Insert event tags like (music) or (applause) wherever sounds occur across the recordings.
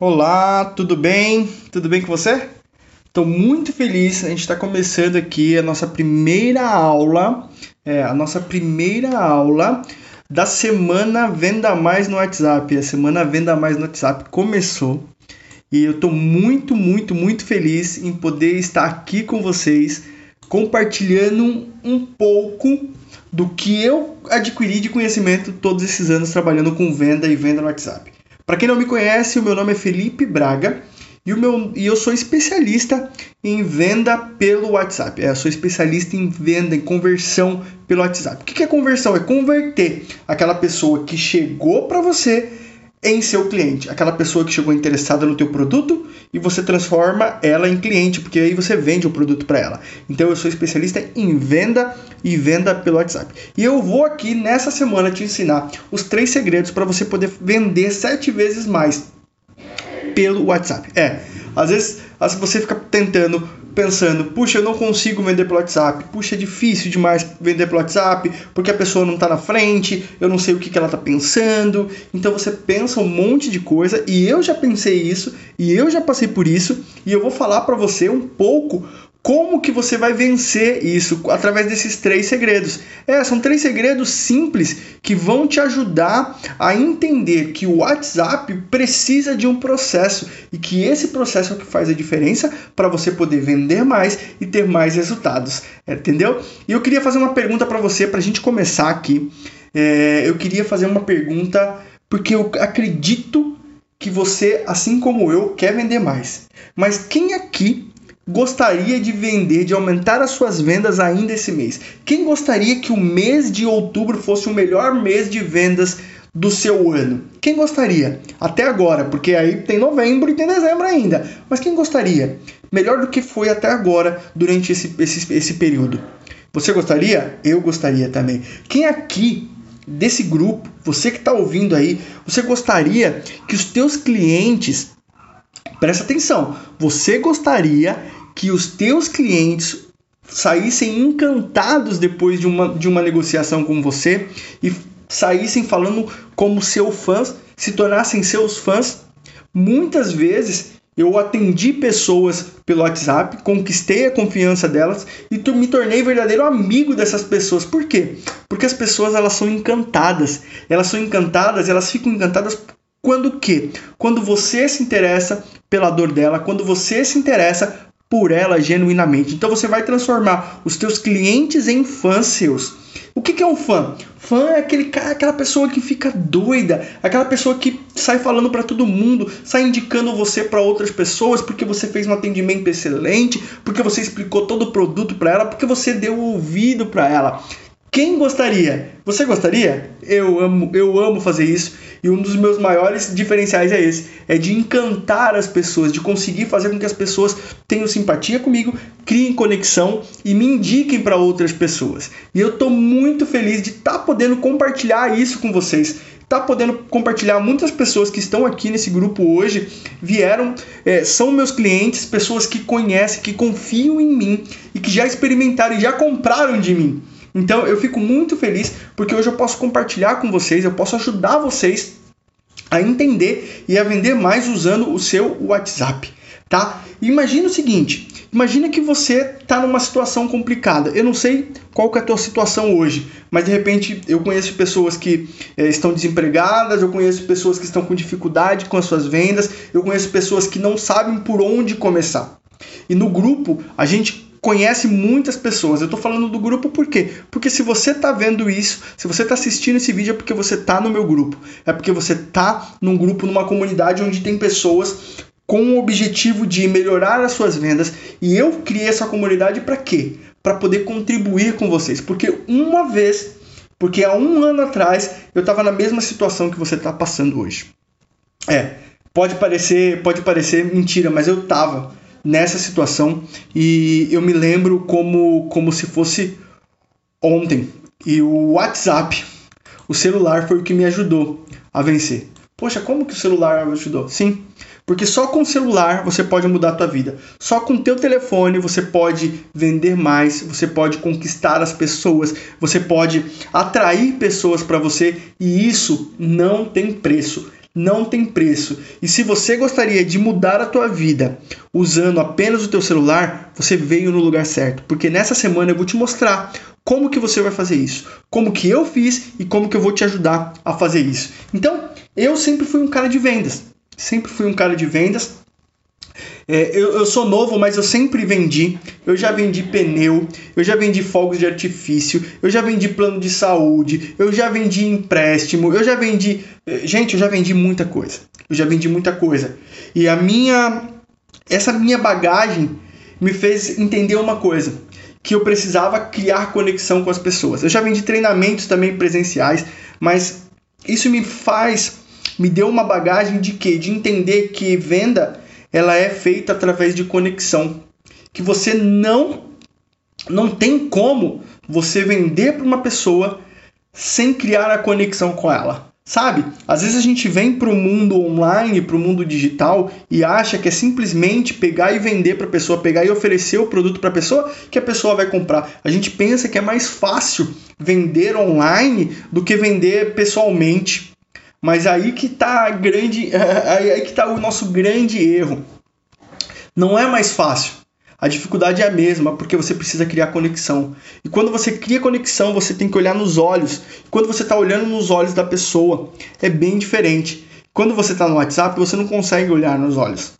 Olá, tudo bem? Tudo bem com você? Estou muito feliz. A gente está começando aqui a nossa primeira aula, é, a nossa primeira aula da semana Venda Mais no WhatsApp. A semana Venda Mais no WhatsApp começou e eu estou muito, muito, muito feliz em poder estar aqui com vocês, compartilhando um pouco do que eu adquiri de conhecimento todos esses anos trabalhando com venda e venda no WhatsApp. Para quem não me conhece, o meu nome é Felipe Braga e, o meu, e eu sou especialista em venda pelo WhatsApp. É, eu sou especialista em venda, em conversão pelo WhatsApp. O que é conversão? É converter aquela pessoa que chegou para você em seu cliente, aquela pessoa que chegou interessada no teu produto e você transforma ela em cliente, porque aí você vende o produto para ela. Então eu sou especialista em venda e venda pelo WhatsApp. E eu vou aqui nessa semana te ensinar os três segredos para você poder vender sete vezes mais pelo WhatsApp. É, às vezes, às vezes você fica tentando pensando, puxa, eu não consigo vender pelo WhatsApp, puxa, é difícil demais vender pelo WhatsApp, porque a pessoa não está na frente, eu não sei o que, que ela está pensando. Então você pensa um monte de coisa e eu já pensei isso e eu já passei por isso e eu vou falar para você um pouco como que você vai vencer isso através desses três segredos? É, são três segredos simples que vão te ajudar a entender que o WhatsApp precisa de um processo e que esse processo é o que faz a diferença para você poder vender mais e ter mais resultados, é, entendeu? E eu queria fazer uma pergunta para você para a gente começar aqui. É, eu queria fazer uma pergunta porque eu acredito que você, assim como eu, quer vender mais. Mas quem aqui gostaria de vender, de aumentar as suas vendas ainda esse mês? Quem gostaria que o mês de outubro fosse o melhor mês de vendas do seu ano? Quem gostaria? Até agora, porque aí tem novembro e tem dezembro ainda. Mas quem gostaria? Melhor do que foi até agora durante esse, esse, esse período. Você gostaria? Eu gostaria também. Quem aqui desse grupo, você que está ouvindo aí, você gostaria que os teus clientes Presta atenção, você gostaria que os teus clientes saíssem encantados depois de uma, de uma negociação com você e saíssem falando como seus fãs, se tornassem seus fãs. Muitas vezes eu atendi pessoas pelo WhatsApp, conquistei a confiança delas e me tornei verdadeiro amigo dessas pessoas. Por quê? Porque as pessoas elas são encantadas. Elas são encantadas, elas ficam encantadas quando que? Quando você se interessa pela dor dela, quando você se interessa por ela genuinamente. Então você vai transformar os teus clientes em fãs seus. O que, que é um fã? Fã é aquele cara, aquela pessoa que fica doida, aquela pessoa que sai falando para todo mundo, sai indicando você para outras pessoas porque você fez um atendimento excelente, porque você explicou todo o produto para ela, porque você deu ouvido para ela. Quem gostaria? Você gostaria? Eu amo, eu amo fazer isso e um dos meus maiores diferenciais é esse, é de encantar as pessoas, de conseguir fazer com que as pessoas tenham simpatia comigo, criem conexão e me indiquem para outras pessoas. E eu estou muito feliz de estar tá podendo compartilhar isso com vocês tá podendo compartilhar. Muitas pessoas que estão aqui nesse grupo hoje vieram, é, são meus clientes, pessoas que conhecem, que confiam em mim e que já experimentaram e já compraram de mim. Então eu fico muito feliz porque hoje eu posso compartilhar com vocês, eu posso ajudar vocês a entender e a vender mais usando o seu WhatsApp, tá? Imagina o seguinte, imagina que você está numa situação complicada. Eu não sei qual que é a tua situação hoje, mas de repente eu conheço pessoas que é, estão desempregadas, eu conheço pessoas que estão com dificuldade com as suas vendas, eu conheço pessoas que não sabem por onde começar. E no grupo a gente conhece muitas pessoas. Eu estou falando do grupo por quê? Porque se você está vendo isso, se você está assistindo esse vídeo é porque você está no meu grupo. É porque você está num grupo, numa comunidade onde tem pessoas com o objetivo de melhorar as suas vendas. E eu criei essa comunidade para quê? Para poder contribuir com vocês. Porque uma vez, porque há um ano atrás, eu estava na mesma situação que você está passando hoje. É, pode parecer, pode parecer mentira, mas eu estava nessa situação e eu me lembro como, como se fosse ontem. E o WhatsApp, o celular, foi o que me ajudou a vencer. Poxa, como que o celular me ajudou? Sim, porque só com o celular você pode mudar a tua vida. Só com o teu telefone você pode vender mais, você pode conquistar as pessoas, você pode atrair pessoas para você e isso não tem preço. Não tem preço. E se você gostaria de mudar a tua vida usando apenas o teu celular, você veio no lugar certo, porque nessa semana eu vou te mostrar como que você vai fazer isso, como que eu fiz e como que eu vou te ajudar a fazer isso. Então, eu sempre fui um cara de vendas, sempre fui um cara de vendas é, eu, eu sou novo, mas eu sempre vendi. Eu já vendi pneu, eu já vendi fogos de artifício, eu já vendi plano de saúde, eu já vendi empréstimo, eu já vendi. Eh, gente, eu já vendi muita coisa. Eu já vendi muita coisa. E a minha. Essa minha bagagem me fez entender uma coisa que eu precisava criar conexão com as pessoas. Eu já vendi treinamentos também presenciais, mas isso me faz, me deu uma bagagem de quê? De entender que venda ela é feita através de conexão, que você não não tem como você vender para uma pessoa sem criar a conexão com ela. Sabe? Às vezes a gente vem para o mundo online, para o mundo digital e acha que é simplesmente pegar e vender para a pessoa, pegar e oferecer o produto para a pessoa que a pessoa vai comprar. A gente pensa que é mais fácil vender online do que vender pessoalmente. Mas aí que a grande, (laughs) aí que tá o nosso grande erro. Não é mais fácil. A dificuldade é a mesma, porque você precisa criar conexão. E quando você cria conexão, você tem que olhar nos olhos. Quando você está olhando nos olhos da pessoa, é bem diferente. Quando você está no WhatsApp, você não consegue olhar nos olhos.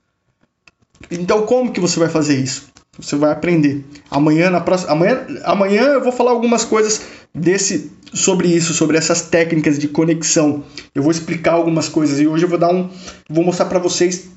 Então, como que você vai fazer isso? Você vai aprender. Amanhã, na próxima, amanhã, amanhã eu vou falar algumas coisas desse sobre isso, sobre essas técnicas de conexão. Eu vou explicar algumas coisas e hoje eu vou dar um, vou mostrar para vocês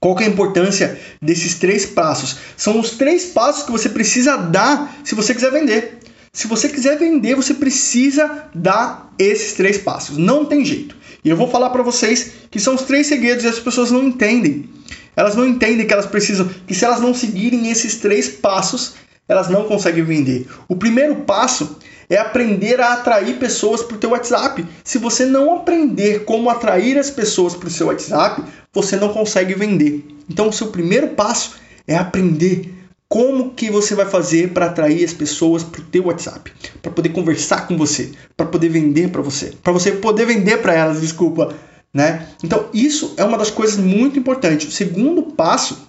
qual é a importância desses três passos. São os três passos que você precisa dar se você quiser vender. Se você quiser vender, você precisa dar esses três passos. Não tem jeito. E eu vou falar para vocês que são os três segredos e as pessoas não entendem. Elas não entendem que elas precisam, que se elas não seguirem esses três passos, elas não conseguem vender. O primeiro passo é aprender a atrair pessoas para o teu WhatsApp. Se você não aprender como atrair as pessoas para o seu WhatsApp, você não consegue vender. Então, o seu primeiro passo é aprender como que você vai fazer para atrair as pessoas para o teu WhatsApp, para poder conversar com você, para poder vender para você, para você poder vender para elas, desculpa, né? Então, isso é uma das coisas muito importantes. O segundo passo,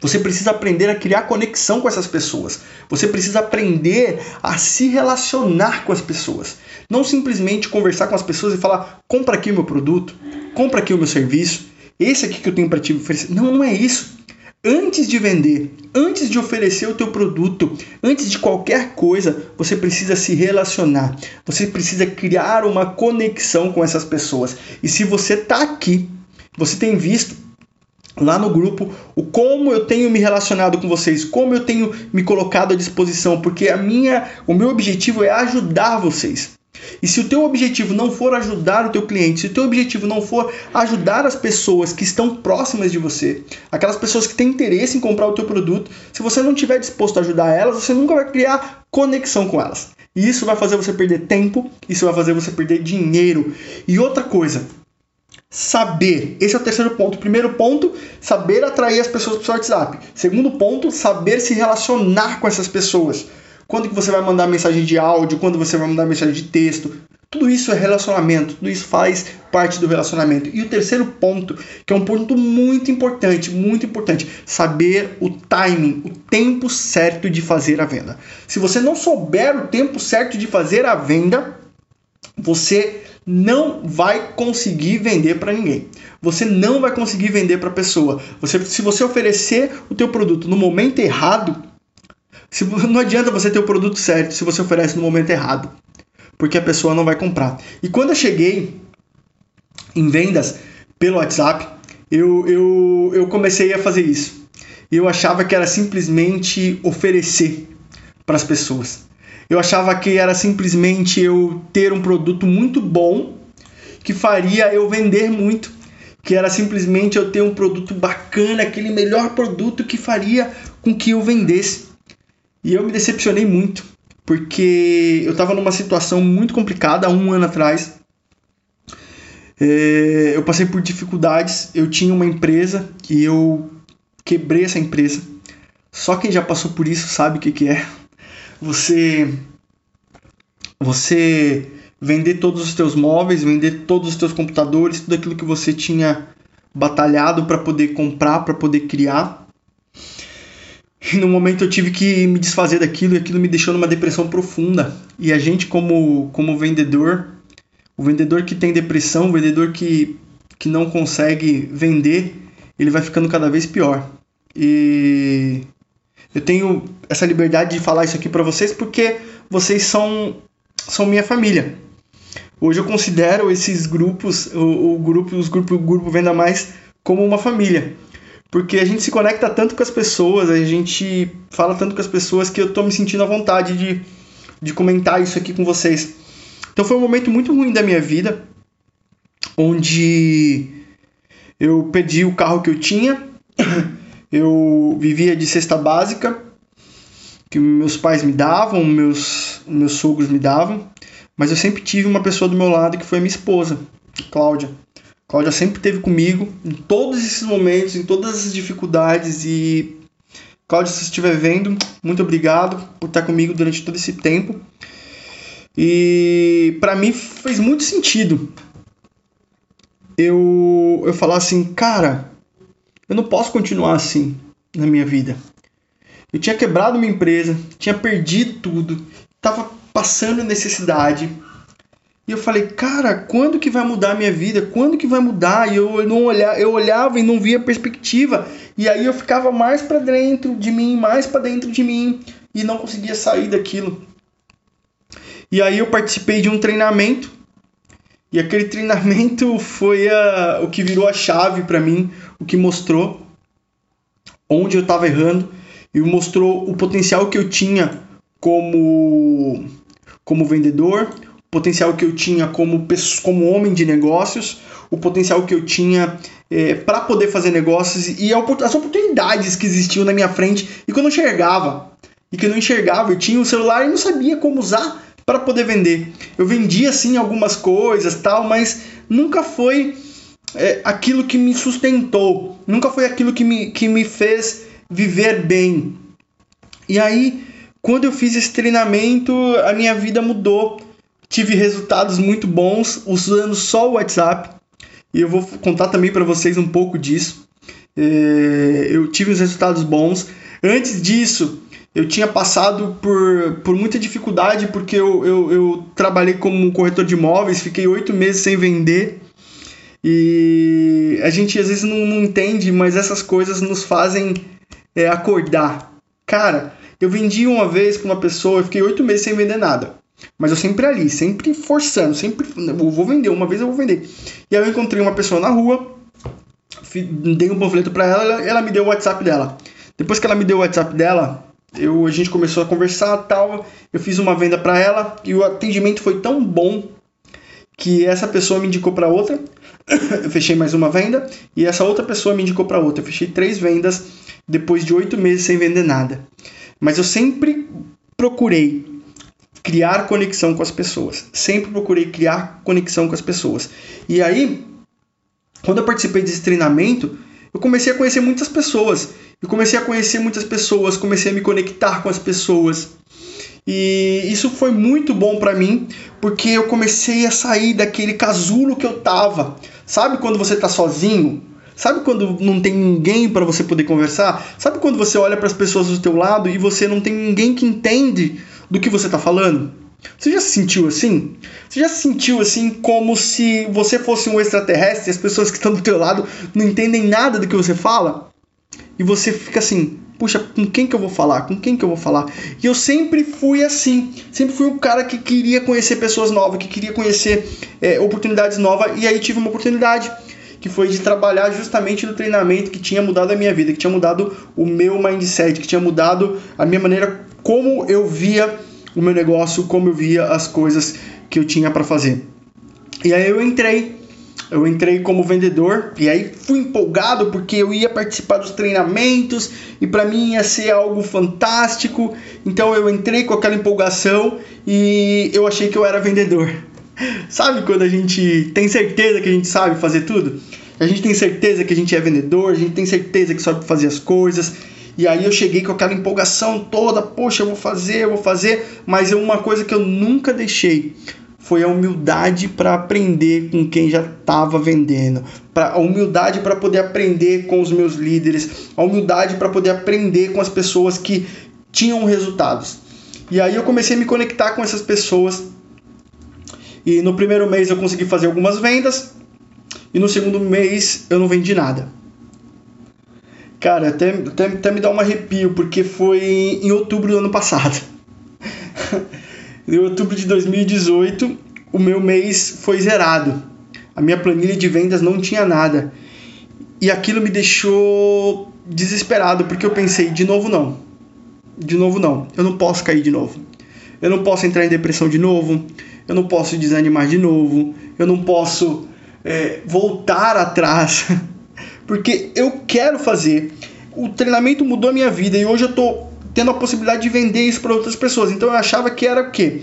você precisa aprender a criar conexão com essas pessoas. Você precisa aprender a se relacionar com as pessoas. Não simplesmente conversar com as pessoas e falar: compra aqui o meu produto, compra aqui o meu serviço, esse aqui que eu tenho para te oferecer. Não, não é isso. Antes de vender, antes de oferecer o teu produto, antes de qualquer coisa, você precisa se relacionar. Você precisa criar uma conexão com essas pessoas. E se você está aqui, você tem visto lá no grupo o como eu tenho me relacionado com vocês, como eu tenho me colocado à disposição, porque a minha, o meu objetivo é ajudar vocês. E se o teu objetivo não for ajudar o teu cliente, se o teu objetivo não for ajudar as pessoas que estão próximas de você, aquelas pessoas que têm interesse em comprar o teu produto, se você não estiver disposto a ajudar elas, você nunca vai criar conexão com elas. E isso vai fazer você perder tempo, isso vai fazer você perder dinheiro. E outra coisa, saber. Esse é o terceiro ponto. Primeiro ponto, saber atrair as pessoas para o seu WhatsApp. Segundo ponto, saber se relacionar com essas pessoas quando que você vai mandar mensagem de áudio, quando você vai mandar mensagem de texto. Tudo isso é relacionamento, tudo isso faz parte do relacionamento. E o terceiro ponto, que é um ponto muito importante, muito importante, saber o timing, o tempo certo de fazer a venda. Se você não souber o tempo certo de fazer a venda, você não vai conseguir vender para ninguém. Você não vai conseguir vender para a pessoa. Você, se você oferecer o teu produto no momento errado, se, não adianta você ter o produto certo se você oferece no momento errado, porque a pessoa não vai comprar. E quando eu cheguei em vendas pelo WhatsApp, eu, eu, eu comecei a fazer isso. Eu achava que era simplesmente oferecer para as pessoas. Eu achava que era simplesmente eu ter um produto muito bom que faria eu vender muito, que era simplesmente eu ter um produto bacana, aquele melhor produto que faria com que eu vendesse. E eu me decepcionei muito, porque eu estava numa situação muito complicada há um ano atrás. É, eu passei por dificuldades. Eu tinha uma empresa e eu quebrei essa empresa. Só quem já passou por isso sabe o que, que é. Você, você vender todos os teus móveis, vender todos os teus computadores, tudo aquilo que você tinha batalhado para poder comprar, para poder criar. E no momento eu tive que me desfazer daquilo e aquilo me deixou numa depressão profunda. E a gente como como vendedor, o vendedor que tem depressão, o vendedor que que não consegue vender, ele vai ficando cada vez pior. E eu tenho essa liberdade de falar isso aqui para vocês porque vocês são são minha família. Hoje eu considero esses grupos, o, o grupo, os grupos, o grupo Venda Mais como uma família. Porque a gente se conecta tanto com as pessoas, a gente fala tanto com as pessoas que eu tô me sentindo à vontade de, de comentar isso aqui com vocês. Então foi um momento muito ruim da minha vida, onde eu perdi o carro que eu tinha, eu vivia de cesta básica, que meus pais me davam, meus, meus sogros me davam, mas eu sempre tive uma pessoa do meu lado que foi minha esposa, Cláudia. Cláudia sempre esteve comigo em todos esses momentos, em todas as dificuldades e Cláudia, se estiver vendo, muito obrigado por estar comigo durante todo esse tempo. E para mim fez muito sentido eu eu falar assim, cara, eu não posso continuar assim na minha vida. Eu tinha quebrado minha empresa, tinha perdido tudo, tava passando necessidade. E eu falei, cara, quando que vai mudar a minha vida? Quando que vai mudar? E eu não olhava, eu olhava e não via perspectiva. E aí eu ficava mais para dentro de mim, mais para dentro de mim e não conseguia sair daquilo. E aí eu participei de um treinamento e aquele (laughs) treinamento foi a, o que virou a chave para mim, o que mostrou onde eu estava errando e mostrou o potencial que eu tinha como como vendedor, o potencial que eu tinha como como homem de negócios, o potencial que eu tinha é, para poder fazer negócios e as oportunidades que existiam na minha frente e que eu não enxergava. E que eu não enxergava, eu tinha o um celular e não sabia como usar para poder vender. Eu vendia assim algumas coisas, tal, mas nunca foi é, aquilo que me sustentou, nunca foi aquilo que me, que me fez viver bem. E aí, quando eu fiz esse treinamento, a minha vida mudou. Tive resultados muito bons usando só o WhatsApp. E eu vou contar também para vocês um pouco disso. É, eu tive os resultados bons. Antes disso, eu tinha passado por, por muita dificuldade porque eu, eu, eu trabalhei como corretor de imóveis, fiquei oito meses sem vender. E a gente às vezes não, não entende, mas essas coisas nos fazem é, acordar. Cara, eu vendi uma vez para uma pessoa, eu fiquei oito meses sem vender nada. Mas eu sempre ali, sempre forçando, sempre vou vender, uma vez eu vou vender. E aí eu encontrei uma pessoa na rua, dei um panfleto para ela, ela me deu o WhatsApp dela. Depois que ela me deu o WhatsApp dela, eu, a gente começou a conversar tal. Eu fiz uma venda para ela e o atendimento foi tão bom que essa pessoa me indicou para outra. (coughs) eu fechei mais uma venda e essa outra pessoa me indicou para outra. Eu fechei três vendas depois de oito meses sem vender nada. Mas eu sempre procurei criar conexão com as pessoas. Sempre procurei criar conexão com as pessoas. E aí, quando eu participei desse treinamento, eu comecei a conhecer muitas pessoas. Eu comecei a conhecer muitas pessoas, comecei a me conectar com as pessoas. E isso foi muito bom para mim, porque eu comecei a sair daquele casulo que eu tava. Sabe quando você tá sozinho? Sabe quando não tem ninguém para você poder conversar? Sabe quando você olha para as pessoas do teu lado e você não tem ninguém que entende do que você está falando? Você já se sentiu assim? Você já se sentiu assim como se você fosse um extraterrestre e as pessoas que estão do teu lado não entendem nada do que você fala? E você fica assim, puxa, com quem que eu vou falar? Com quem que eu vou falar? E eu sempre fui assim, sempre fui um cara que queria conhecer pessoas novas, que queria conhecer é, oportunidades novas, e aí tive uma oportunidade que foi de trabalhar justamente no treinamento que tinha mudado a minha vida, que tinha mudado o meu mindset, que tinha mudado a minha maneira como eu via o meu negócio, como eu via as coisas que eu tinha para fazer. E aí eu entrei, eu entrei como vendedor e aí fui empolgado porque eu ia participar dos treinamentos e para mim ia ser algo fantástico. Então eu entrei com aquela empolgação e eu achei que eu era vendedor. (laughs) Sabe quando a gente tem certeza que a gente sabe fazer tudo? A gente tem certeza que a gente é vendedor, a gente tem certeza que sabe fazer as coisas. E aí eu cheguei com aquela empolgação toda, poxa, eu vou fazer, eu vou fazer, mas é uma coisa que eu nunca deixei foi a humildade para aprender com quem já estava vendendo, pra, a humildade para poder aprender com os meus líderes, a humildade para poder aprender com as pessoas que tinham resultados. E aí eu comecei a me conectar com essas pessoas. E no primeiro mês eu consegui fazer algumas vendas, e no segundo mês eu não vendi nada. Cara, até, até, até me dá um arrepio, porque foi em outubro do ano passado. (laughs) Em outubro de 2018, o meu mês foi zerado. A minha planilha de vendas não tinha nada. E aquilo me deixou desesperado, porque eu pensei, de novo não. De novo não. Eu não posso cair de novo. Eu não posso entrar em depressão de novo. Eu não posso desanimar de novo. Eu não posso é, voltar atrás. (laughs) porque eu quero fazer. O treinamento mudou a minha vida e hoje eu tô tendo a possibilidade de vender isso para outras pessoas. Então eu achava que era o quê?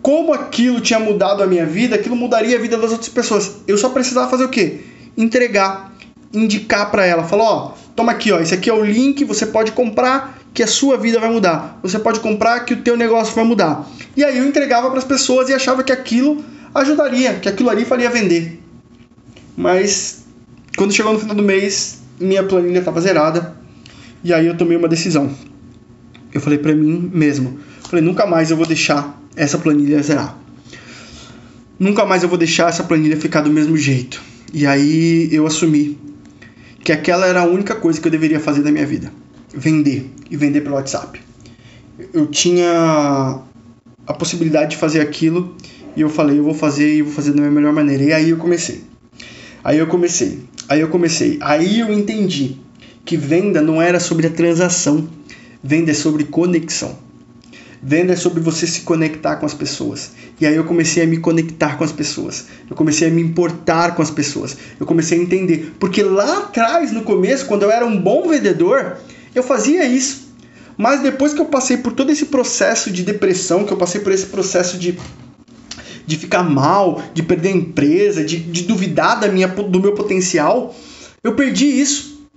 Como aquilo tinha mudado a minha vida, aquilo mudaria a vida das outras pessoas. Eu só precisava fazer o quê? Entregar, indicar para ela, falar, ó, toma aqui, ó, esse aqui é o link, você pode comprar que a sua vida vai mudar. Você pode comprar que o teu negócio vai mudar. E aí eu entregava para as pessoas e achava que aquilo ajudaria, que aquilo ali faria vender. Mas quando chegou no final do mês, minha planilha estava zerada. E aí eu tomei uma decisão eu falei para mim mesmo, falei, nunca mais eu vou deixar essa planilha zerar. Nunca mais eu vou deixar essa planilha ficar do mesmo jeito. E aí eu assumi que aquela era a única coisa que eu deveria fazer da minha vida. Vender. E vender pelo WhatsApp. Eu tinha a possibilidade de fazer aquilo e eu falei, eu vou fazer e vou fazer da minha melhor maneira. E aí eu comecei. Aí eu comecei. Aí eu comecei. Aí eu entendi que venda não era sobre a transação Venda é sobre conexão. Venda é sobre você se conectar com as pessoas. E aí eu comecei a me conectar com as pessoas. Eu comecei a me importar com as pessoas. Eu comecei a entender. Porque lá atrás, no começo, quando eu era um bom vendedor, eu fazia isso. Mas depois que eu passei por todo esse processo de depressão, que eu passei por esse processo de, de ficar mal, de perder a empresa, de, de duvidar da minha, do meu potencial, eu perdi isso.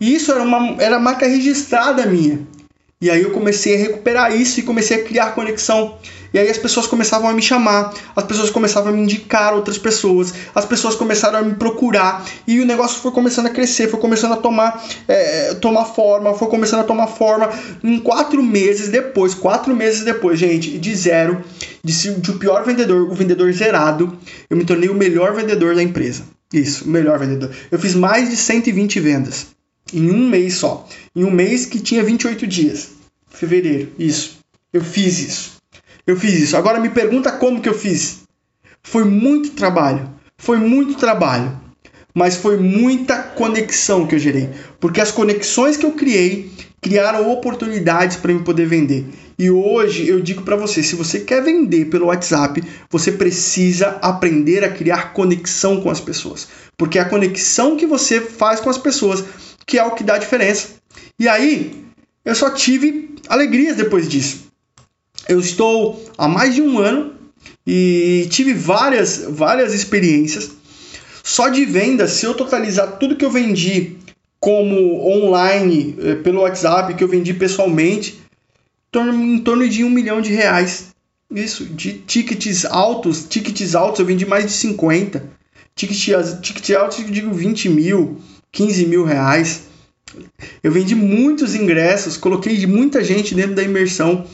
E isso era uma era marca registrada minha. E aí eu comecei a recuperar isso e comecei a criar conexão. E aí as pessoas começavam a me chamar, as pessoas começavam a me indicar outras pessoas, as pessoas começaram a me procurar e o negócio foi começando a crescer, foi começando a tomar, é, tomar forma, foi começando a tomar forma. Em quatro meses depois, quatro meses depois, gente, de zero, de, de o pior vendedor, o vendedor zerado, eu me tornei o melhor vendedor da empresa. Isso, o melhor vendedor. Eu fiz mais de 120 vendas em um mês só. Em um mês que tinha 28 dias. Fevereiro, isso. Eu fiz isso. Eu fiz isso. Agora me pergunta como que eu fiz. Foi muito trabalho. Foi muito trabalho. Mas foi muita conexão que eu gerei. Porque as conexões que eu criei criaram oportunidades para eu poder vender. E hoje eu digo para você, se você quer vender pelo WhatsApp, você precisa aprender a criar conexão com as pessoas, porque é a conexão que você faz com as pessoas que é o que dá diferença. E aí, eu só tive alegrias depois disso. Eu estou há mais de um ano e tive várias, várias experiências. Só de venda, se eu totalizar tudo que eu vendi como online, eh, pelo WhatsApp, que eu vendi pessoalmente, em torno de um milhão de reais. Isso, de tickets altos, tickets altos eu vendi mais de 50. Tickets, tickets altos eu digo 20 mil, 15 mil reais. Eu vendi muitos ingressos, coloquei muita gente dentro da imersão.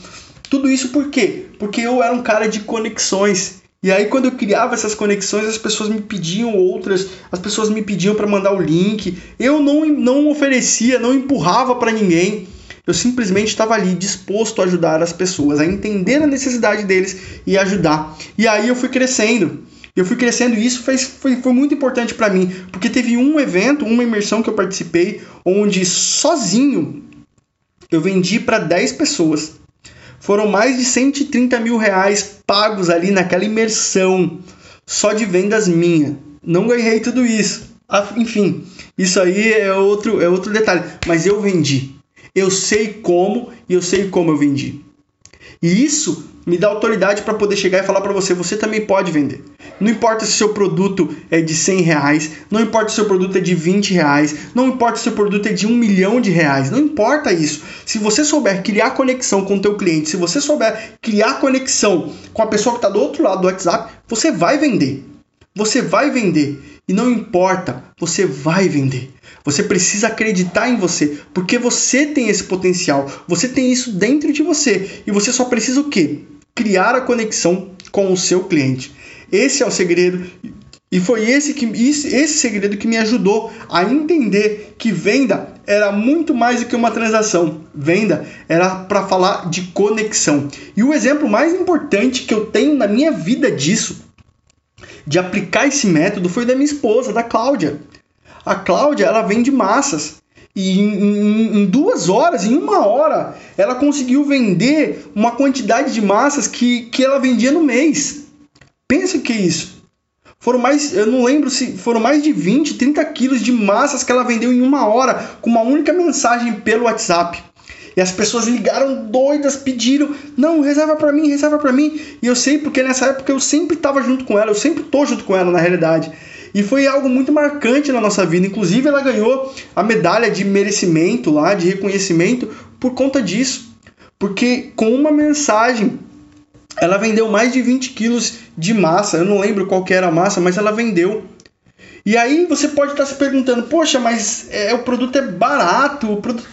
Tudo isso por quê? Porque eu era um cara de conexões. E aí quando eu criava essas conexões, as pessoas me pediam outras, as pessoas me pediam para mandar o link. Eu não, não oferecia, não empurrava para ninguém. Eu simplesmente estava ali disposto a ajudar as pessoas, a entender a necessidade deles e ajudar. E aí eu fui crescendo. Eu fui crescendo e isso fez, foi, foi muito importante para mim, porque teve um evento, uma imersão que eu participei, onde sozinho eu vendi para 10 pessoas. Foram mais de 130 mil reais pagos ali naquela imersão, só de vendas minha. Não ganhei tudo isso. Enfim, isso aí é outro, é outro detalhe. Mas eu vendi. Eu sei como e eu sei como eu vendi. E isso me dá autoridade para poder chegar e falar para você, você também pode vender. Não importa se seu produto é de 100 reais, não importa se seu produto é de 20 reais, não importa se seu produto é de um milhão de reais, não importa isso. Se você souber criar conexão com o teu cliente, se você souber criar conexão com a pessoa que está do outro lado do WhatsApp, você vai vender. Você vai vender. E não importa, você vai vender. Você precisa acreditar em você, porque você tem esse potencial, você tem isso dentro de você e você só precisa o quê? Criar a conexão com o seu cliente. Esse é o segredo e foi esse que esse segredo que me ajudou a entender que venda era muito mais do que uma transação. Venda era para falar de conexão. E o exemplo mais importante que eu tenho na minha vida disso, de aplicar esse método, foi da minha esposa, da Cláudia. A Cláudia, ela vende massas. E em, em, em, duas horas, em uma hora, ela conseguiu vender uma quantidade de massas que, que ela vendia no mês. Pensa que é isso. Foram mais, eu não lembro se foram mais de 20, 30 quilos de massas que ela vendeu em uma hora com uma única mensagem pelo WhatsApp. E as pessoas ligaram doidas, pediram, não, reserva para mim, reserva para mim. E eu sei porque nessa época eu sempre estava junto com ela, eu sempre tô junto com ela na realidade. E foi algo muito marcante na nossa vida. Inclusive, ela ganhou a medalha de merecimento lá, de reconhecimento, por conta disso. Porque com uma mensagem, ela vendeu mais de 20 quilos de massa. Eu não lembro qual era a massa, mas ela vendeu. E aí você pode estar se perguntando, poxa, mas é, o produto é barato. O produto...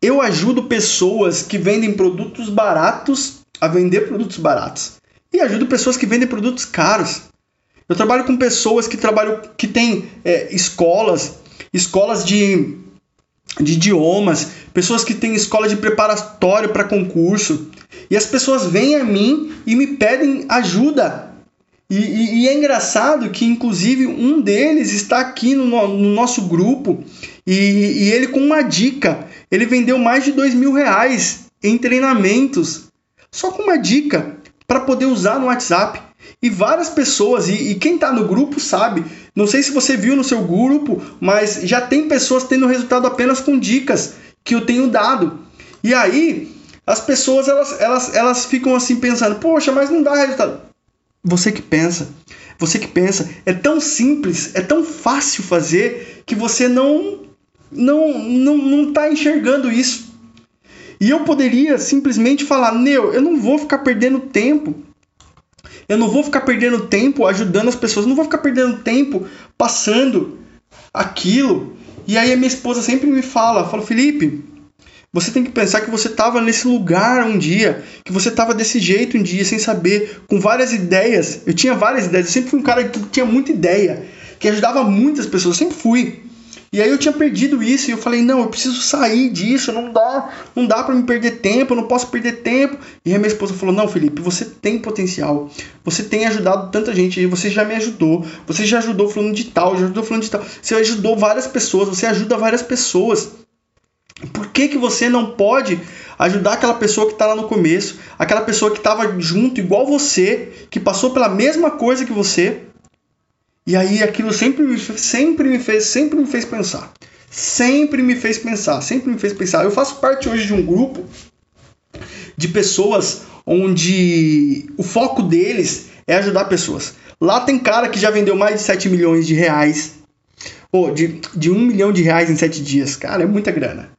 Eu ajudo pessoas que vendem produtos baratos a vender produtos baratos. E ajudo pessoas que vendem produtos caros. Eu trabalho com pessoas que trabalham, que têm é, escolas, escolas de, de idiomas, pessoas que têm escola de preparatório para concurso. E as pessoas vêm a mim e me pedem ajuda. E, e, e é engraçado que, inclusive, um deles está aqui no, no nosso grupo e, e, ele, com uma dica, ele vendeu mais de dois mil reais em treinamentos, só com uma dica para poder usar no WhatsApp. E várias pessoas, e, e quem está no grupo sabe, não sei se você viu no seu grupo, mas já tem pessoas tendo resultado apenas com dicas que eu tenho dado. E aí, as pessoas elas, elas, elas ficam assim pensando, poxa, mas não dá resultado. Você que pensa, você que pensa, é tão simples, é tão fácil fazer que você não não não, não tá enxergando isso. E eu poderia simplesmente falar, Neu, eu não vou ficar perdendo tempo eu não vou ficar perdendo tempo ajudando as pessoas, não vou ficar perdendo tempo passando aquilo. E aí a minha esposa sempre me fala, fala, Felipe, você tem que pensar que você estava nesse lugar um dia, que você estava desse jeito um dia, sem saber, com várias ideias. Eu tinha várias ideias, eu sempre fui um cara que tinha muita ideia, que ajudava muitas pessoas, eu sempre fui. E aí eu tinha perdido isso e eu falei, não, eu preciso sair disso, não dá, não dá para me perder tempo, eu não posso perder tempo. E a minha esposa falou, não, Felipe, você tem potencial, você tem ajudado tanta gente, você já me ajudou, você já ajudou falando de tal, já ajudou falando de tal, você ajudou várias pessoas, você ajuda várias pessoas. Por que, que você não pode ajudar aquela pessoa que está lá no começo, aquela pessoa que estava junto igual você, que passou pela mesma coisa que você? E aí aquilo sempre me, sempre me fez, sempre me fez pensar. Sempre me fez pensar, sempre me fez pensar. Eu faço parte hoje de um grupo de pessoas onde o foco deles é ajudar pessoas. Lá tem cara que já vendeu mais de 7 milhões de reais. Ou de, de 1 milhão de reais em 7 dias. Cara, é muita grana.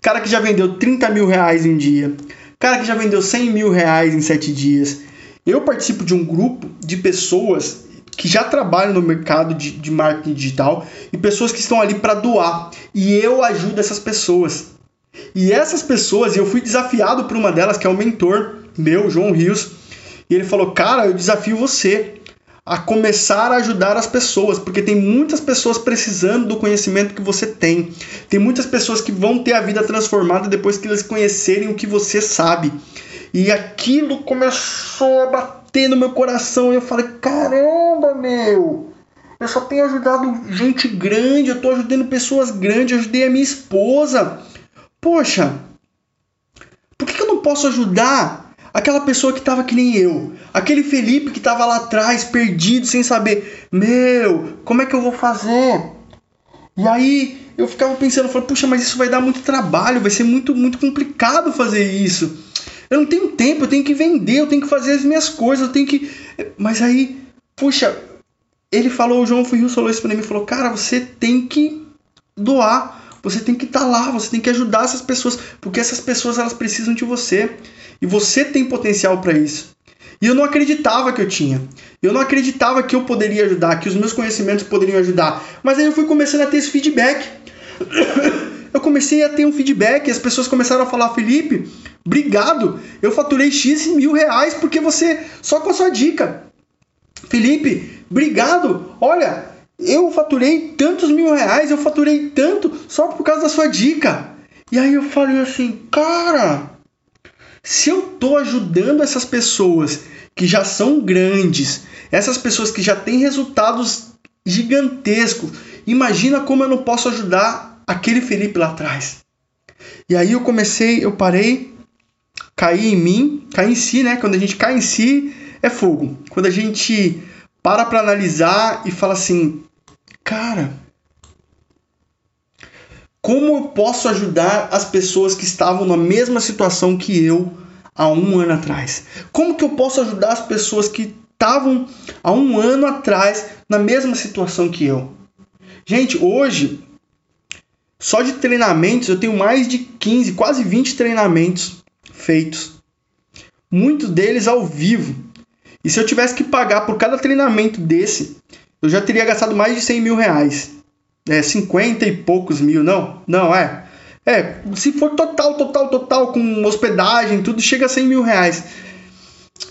Cara que já vendeu 30 mil reais em um dia. Cara que já vendeu 100 mil reais em 7 dias. Eu participo de um grupo de pessoas que já trabalham no mercado de, de marketing digital e pessoas que estão ali para doar. E eu ajudo essas pessoas. E essas pessoas, eu fui desafiado por uma delas, que é o um mentor meu, João Rios, e ele falou: Cara, eu desafio você a começar a ajudar as pessoas, porque tem muitas pessoas precisando do conhecimento que você tem. Tem muitas pessoas que vão ter a vida transformada depois que eles conhecerem o que você sabe. E aquilo começou a bater bater no meu coração. E eu falei: caramba, meu! Eu só tenho ajudado gente grande, eu tô ajudando pessoas grandes, eu ajudei a minha esposa. Poxa, por que, que eu não posso ajudar aquela pessoa que estava que nem eu? Aquele Felipe que estava lá atrás, perdido, sem saber, meu, como é que eu vou fazer? E aí eu ficava pensando, falei, puxa, mas isso vai dar muito trabalho, vai ser muito, muito complicado fazer isso. Eu não tenho tempo, eu tenho que vender, eu tenho que fazer as minhas coisas, eu tenho que. Mas aí, puxa, ele falou, o João Furrio falou isso pra mim, falou, cara, você tem que doar, você tem que estar tá lá, você tem que ajudar essas pessoas, porque essas pessoas elas precisam de você e você tem potencial para isso. E eu não acreditava que eu tinha. Eu não acreditava que eu poderia ajudar, que os meus conhecimentos poderiam ajudar. Mas aí eu fui começando a ter esse feedback. (coughs) Eu comecei a ter um feedback, as pessoas começaram a falar, Felipe, obrigado, eu faturei X mil reais porque você, só com a sua dica. Felipe, obrigado, olha, eu faturei tantos mil reais, eu faturei tanto só por causa da sua dica. E aí eu falei assim, cara, se eu tô ajudando essas pessoas que já são grandes, essas pessoas que já têm resultados gigantescos, imagina como eu não posso ajudar aquele Felipe lá atrás. E aí eu comecei, eu parei, caí em mim, caí em si, né? Quando a gente cai em si, é fogo. Quando a gente para para analisar e fala assim, cara, como eu posso ajudar as pessoas que estavam na mesma situação que eu há um ano atrás? Como que eu posso ajudar as pessoas que estavam há um ano atrás na mesma situação que eu? Gente, hoje, só de treinamentos, eu tenho mais de 15, quase 20 treinamentos feitos. Muitos deles ao vivo. E se eu tivesse que pagar por cada treinamento desse, eu já teria gastado mais de 100 mil reais. É, 50 e poucos mil, não? Não, é. É, se for total, total, total, com hospedagem, tudo, chega a 100 mil reais.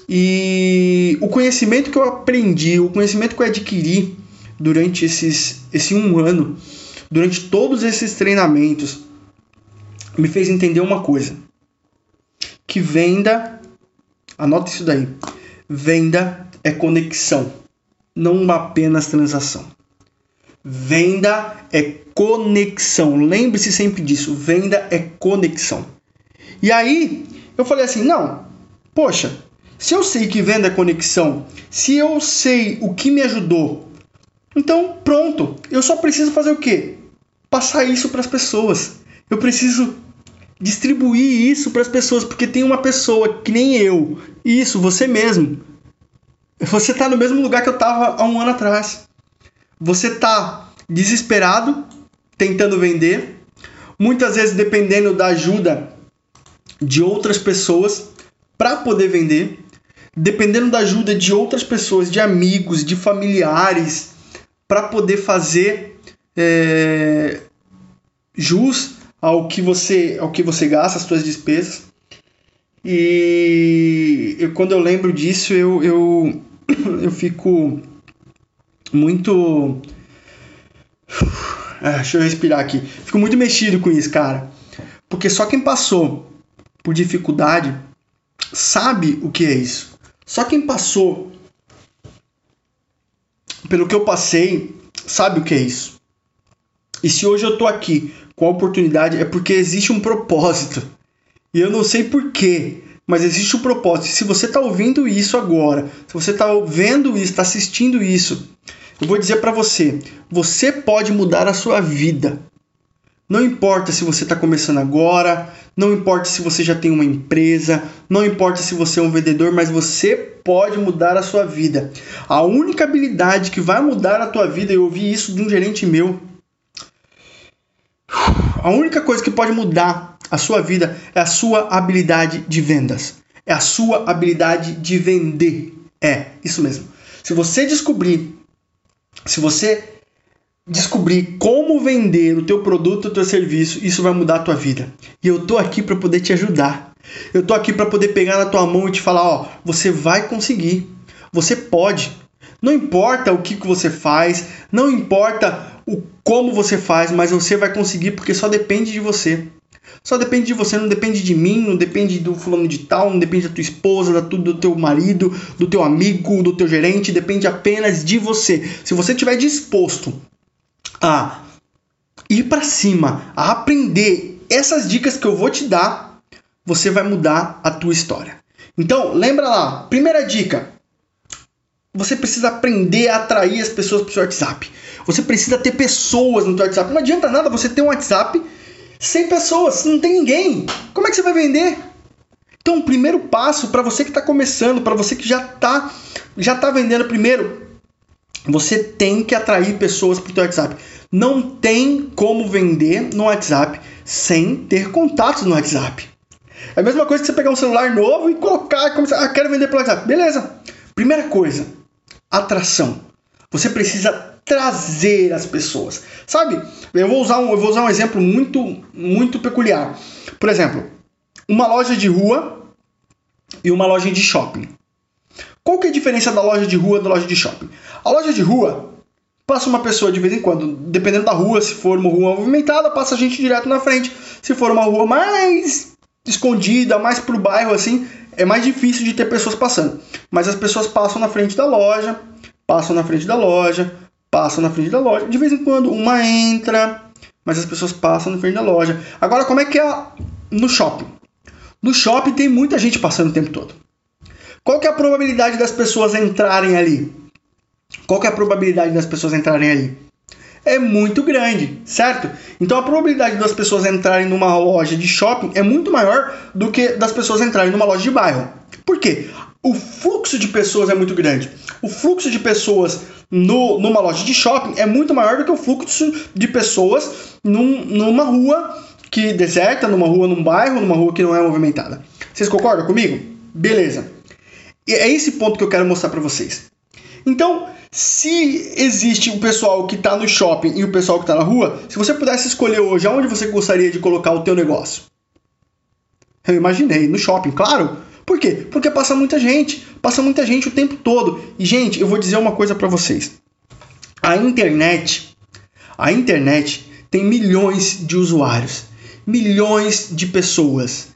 E o conhecimento que eu aprendi, o conhecimento que eu adquiri durante esses, esse um ano, durante todos esses treinamentos, me fez entender uma coisa. Que venda, anota isso daí, Venda é conexão, não apenas transação. Venda é conexão. Lembre-se sempre disso. Venda é conexão. E aí eu falei assim: não, poxa, se eu sei que venda é conexão, se eu sei o que me ajudou, então pronto, eu só preciso fazer o quê? Passar isso para as pessoas. Eu preciso distribuir isso para as pessoas, porque tem uma pessoa que nem eu, isso, você mesmo. Você está no mesmo lugar que eu estava há um ano atrás. Você está desesperado, tentando vender, muitas vezes dependendo da ajuda de outras pessoas para poder vender, dependendo da ajuda de outras pessoas, de amigos, de familiares, para poder fazer é, jus ao que você ao que você gasta, as suas despesas. E eu, quando eu lembro disso, eu, eu, (coughs) eu fico muito. (sighs) Ah, deixa eu respirar aqui. Fico muito mexido com isso, cara. Porque só quem passou por dificuldade sabe o que é isso. Só quem passou pelo que eu passei sabe o que é isso. E se hoje eu tô aqui com a oportunidade é porque existe um propósito. E eu não sei porquê, mas existe um propósito. E se você está ouvindo isso agora, se você está vendo isso, está assistindo isso, eu vou dizer para você: você pode mudar a sua vida. Não importa se você está começando agora, não importa se você já tem uma empresa, não importa se você é um vendedor, mas você pode mudar a sua vida. A única habilidade que vai mudar a tua vida, eu ouvi isso de um gerente meu, a única coisa que pode mudar a sua vida é a sua habilidade de vendas. É a sua habilidade de vender. É, isso mesmo. Se você descobrir, se você descobrir como vender o teu produto, o teu serviço, isso vai mudar a tua vida. E eu tô aqui para poder te ajudar. Eu tô aqui para poder pegar na tua mão e te falar, ó, você vai conseguir. Você pode. Não importa o que, que você faz, não importa o como você faz, mas você vai conseguir porque só depende de você. Só depende de você, não depende de mim, não depende do fulano de tal, não depende da tua esposa, da tudo do teu marido, do teu amigo, do teu gerente, depende apenas de você. Se você estiver disposto a ir para cima, a aprender essas dicas que eu vou te dar, você vai mudar a tua história. Então, lembra lá, primeira dica, você precisa aprender a atrair as pessoas para o seu WhatsApp. Você precisa ter pessoas no seu WhatsApp. Não adianta nada você ter um WhatsApp sem pessoas, não tem ninguém. Como é que você vai vender? Então, o primeiro passo para você que está começando, para você que já está já tá vendendo primeiro, você tem que atrair pessoas para o seu WhatsApp. Não tem como vender no WhatsApp sem ter contatos no WhatsApp. É a mesma coisa que você pegar um celular novo e colocar e começar, ah, quero vender pelo WhatsApp. Beleza. Primeira coisa, atração. Você precisa trazer as pessoas. Sabe? Eu vou usar um, eu vou usar um exemplo muito muito peculiar. Por exemplo, uma loja de rua e uma loja de shopping. Qual que é a diferença da loja de rua da loja de shopping? A loja de rua passa uma pessoa de vez em quando, dependendo da rua, se for uma rua movimentada, passa gente direto na frente. Se for uma rua mais escondida, mais pro bairro assim, é mais difícil de ter pessoas passando. Mas as pessoas passam na frente da loja, passam na frente da loja, passam na frente da loja. De vez em quando uma entra, mas as pessoas passam na frente da loja. Agora, como é que é no shopping? No shopping tem muita gente passando o tempo todo. Qual que é a probabilidade das pessoas entrarem ali? Qual que é a probabilidade das pessoas entrarem ali? É muito grande, certo? Então a probabilidade das pessoas entrarem numa loja de shopping é muito maior do que das pessoas entrarem numa loja de bairro. Por quê? O fluxo de pessoas é muito grande. O fluxo de pessoas no, numa loja de shopping é muito maior do que o fluxo de pessoas num, numa rua que deserta, numa rua, num bairro, numa rua que não é movimentada. Vocês concordam comigo? Beleza. E é esse ponto que eu quero mostrar para vocês. Então, se existe o pessoal que está no shopping e o pessoal que está na rua, se você pudesse escolher hoje aonde você gostaria de colocar o teu negócio, eu imaginei no shopping, claro. Por quê? Porque passa muita gente, passa muita gente o tempo todo. E gente, eu vou dizer uma coisa para vocês. A internet, a internet tem milhões de usuários milhões de pessoas.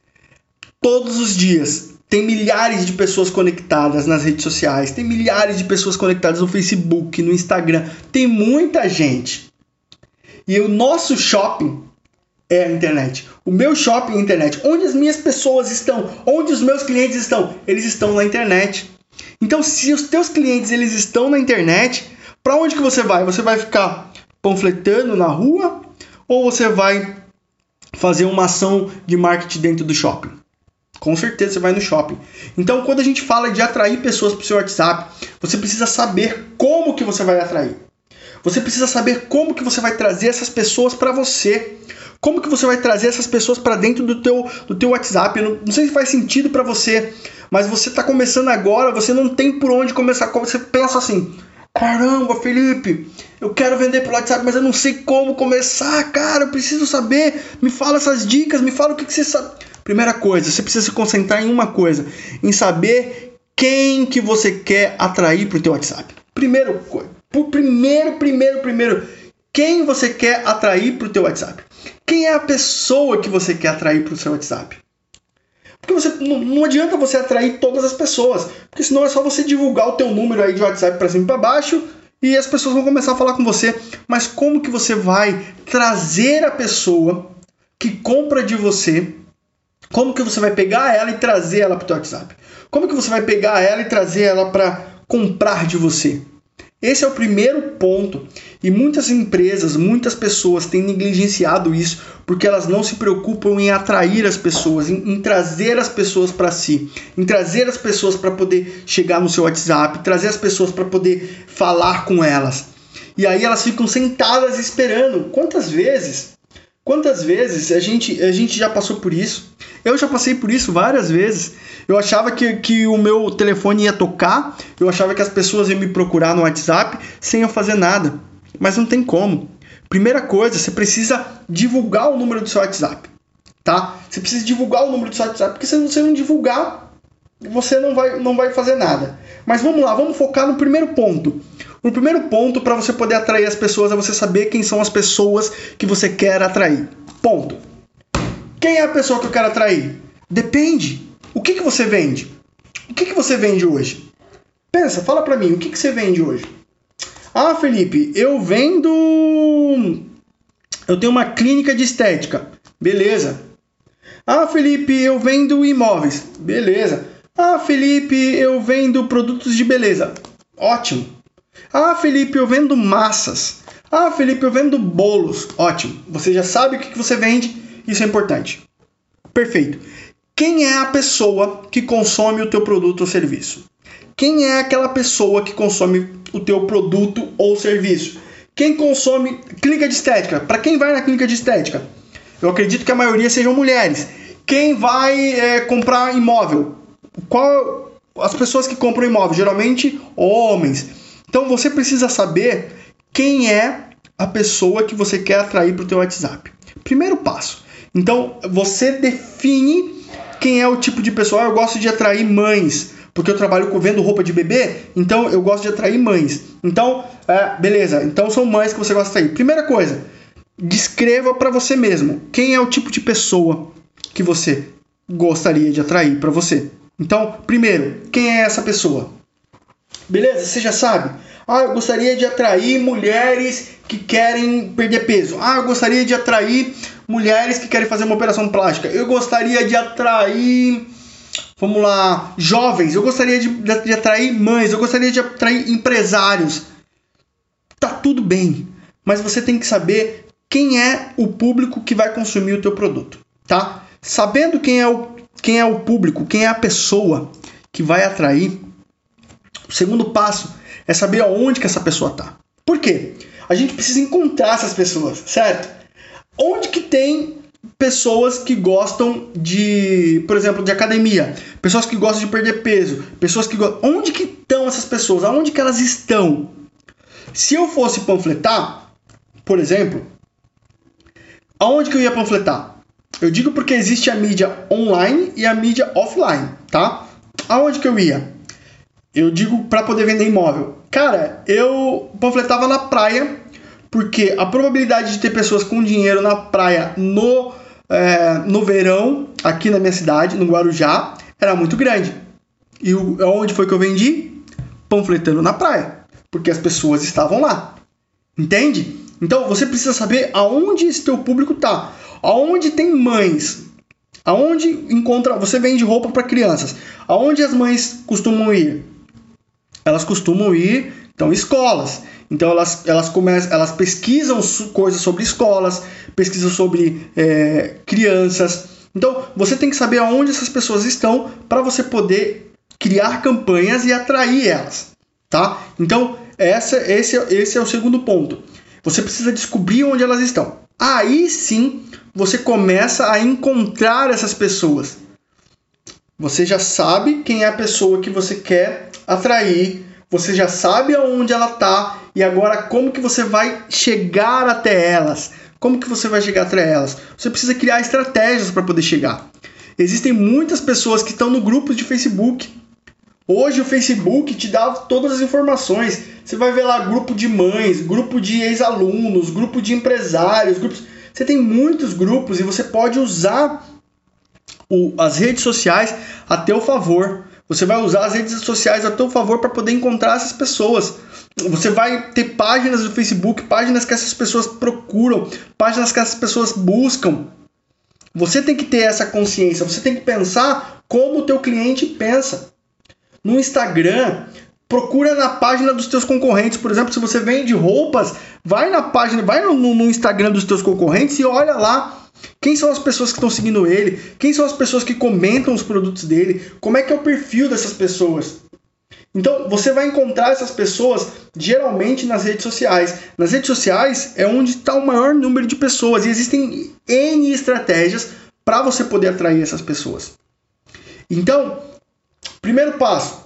Todos os dias tem milhares de pessoas conectadas nas redes sociais, tem milhares de pessoas conectadas no Facebook, no Instagram, tem muita gente. E o nosso shopping é a internet. O meu shopping é a internet. Onde as minhas pessoas estão, onde os meus clientes estão, eles estão na internet. Então, se os teus clientes eles estão na internet, para onde que você vai? Você vai ficar panfletando na rua ou você vai fazer uma ação de marketing dentro do shopping. Com certeza você vai no shopping. Então, quando a gente fala de atrair pessoas para o seu WhatsApp, você precisa saber como que você vai atrair. Você precisa saber como que você vai trazer essas pessoas para você. Como que você vai trazer essas pessoas para dentro do teu, do teu WhatsApp? não, não sei se faz sentido para você, mas você está começando agora, você não tem por onde começar. Você pensa assim, Caramba, Felipe, eu quero vender pelo WhatsApp, mas eu não sei como começar, cara. Eu preciso saber. Me fala essas dicas, me fala o que, que você sabe. Primeira coisa, você precisa se concentrar em uma coisa, em saber quem que você quer atrair para o teu WhatsApp. Primeiro, primeiro, primeiro, primeiro, quem você quer atrair para o teu WhatsApp? Quem é a pessoa que você quer atrair para o seu WhatsApp? Porque você, não, adianta você atrair todas as pessoas, porque senão é só você divulgar o teu número aí de WhatsApp para cima e para baixo e as pessoas vão começar a falar com você. Mas como que você vai trazer a pessoa que compra de você? Como que você vai pegar ela e trazer ela para o WhatsApp? Como que você vai pegar ela e trazer ela para comprar de você? Esse é o primeiro ponto. E muitas empresas, muitas pessoas têm negligenciado isso porque elas não se preocupam em atrair as pessoas, em, em trazer as pessoas para si, em trazer as pessoas para poder chegar no seu WhatsApp, trazer as pessoas para poder falar com elas. E aí elas ficam sentadas esperando. Quantas vezes? Quantas vezes a gente, a gente já passou por isso? Eu já passei por isso várias vezes. Eu achava que, que o meu telefone ia tocar, eu achava que as pessoas iam me procurar no WhatsApp sem eu fazer nada. Mas não tem como. Primeira coisa, você precisa divulgar o número do seu WhatsApp, tá? Você precisa divulgar o número do seu WhatsApp, porque se você não divulgar, você não vai, não vai fazer nada. Mas vamos lá, vamos focar no primeiro ponto. O primeiro ponto para você poder atrair as pessoas é você saber quem são as pessoas que você quer atrair. Ponto. Quem é a pessoa que eu quero atrair? Depende. O que, que você vende? O que, que você vende hoje? Pensa, fala pra mim, o que, que você vende hoje? Ah, Felipe, eu vendo. Eu tenho uma clínica de estética. Beleza. Ah, Felipe, eu vendo imóveis. Beleza. Ah, Felipe, eu vendo produtos de beleza. Ótimo. Ah, Felipe, eu vendo massas. Ah, Felipe, eu vendo bolos. Ótimo. Você já sabe o que você vende isso é importante. Perfeito. quem é a pessoa que consome o teu produto ou serviço? Quem é aquela pessoa que consome o teu produto ou serviço? Quem consome clínica de estética? Para quem vai na clínica de estética? Eu acredito que a maioria sejam mulheres. Quem vai é, comprar imóvel? Qual as pessoas que compram imóvel? Geralmente homens. Então você precisa saber quem é a pessoa que você quer atrair para o teu WhatsApp. Primeiro passo. Então você define quem é o tipo de pessoa. Eu gosto de atrair mães, porque eu trabalho vendo roupa de bebê, então eu gosto de atrair mães. Então, é, beleza. Então são mães que você gosta de atrair. Primeira coisa, descreva para você mesmo quem é o tipo de pessoa que você gostaria de atrair para você. Então, primeiro, quem é essa pessoa? Beleza? Você já sabe? Ah, eu gostaria de atrair mulheres que querem perder peso. Ah, eu gostaria de atrair mulheres que querem fazer uma operação plástica. Eu gostaria de atrair, vamos lá, jovens. Eu gostaria de, de atrair mães. Eu gostaria de atrair empresários. Tá tudo bem, mas você tem que saber quem é o público que vai consumir o teu produto, tá? Sabendo quem é o, quem é o público, quem é a pessoa que vai atrair, o segundo passo é saber aonde que essa pessoa tá. Por quê? A gente precisa encontrar essas pessoas, certo? Onde que tem pessoas que gostam de, por exemplo, de academia, pessoas que gostam de perder peso, pessoas que gostam... onde que estão essas pessoas? Aonde que elas estão? Se eu fosse panfletar, por exemplo, aonde que eu ia panfletar? Eu digo porque existe a mídia online e a mídia offline, tá? Aonde que eu ia? Eu digo para poder vender imóvel. Cara, eu panfletava na praia porque a probabilidade de ter pessoas com dinheiro na praia no, é, no verão, aqui na minha cidade, no Guarujá, era muito grande. E onde foi que eu vendi? Panfletando na praia, porque as pessoas estavam lá. Entende? Então você precisa saber aonde esse teu público tá. Aonde tem mães, aonde encontra, você vende roupa para crianças. Aonde as mães costumam ir? Elas costumam ir então escolas. Então elas, elas começam, elas pesquisam coisas sobre escolas, pesquisam sobre é, crianças. Então você tem que saber aonde essas pessoas estão para você poder criar campanhas e atrair elas, tá? Então essa, esse, esse é o segundo ponto. Você precisa descobrir onde elas estão. Aí sim você começa a encontrar essas pessoas. Você já sabe quem é a pessoa que você quer atrair, você já sabe aonde ela está e agora como que você vai chegar até elas? Como que você vai chegar até elas? Você precisa criar estratégias para poder chegar. Existem muitas pessoas que estão no grupo de Facebook. Hoje o Facebook te dá todas as informações. Você vai ver lá grupo de mães, grupo de ex-alunos, grupo de empresários, grupos. Você tem muitos grupos e você pode usar o, as redes sociais a teu favor. Você vai usar as redes sociais a teu favor para poder encontrar essas pessoas. Você vai ter páginas do Facebook, páginas que essas pessoas procuram, páginas que essas pessoas buscam. Você tem que ter essa consciência, você tem que pensar como o teu cliente pensa. No Instagram, procura na página dos teus concorrentes. Por exemplo, se você vende roupas, vai na página, vai no, no Instagram dos teus concorrentes e olha lá quem são as pessoas que estão seguindo ele? Quem são as pessoas que comentam os produtos dele? Como é que é o perfil dessas pessoas? Então, você vai encontrar essas pessoas geralmente nas redes sociais. Nas redes sociais é onde está o maior número de pessoas e existem N estratégias para você poder atrair essas pessoas. Então, primeiro passo,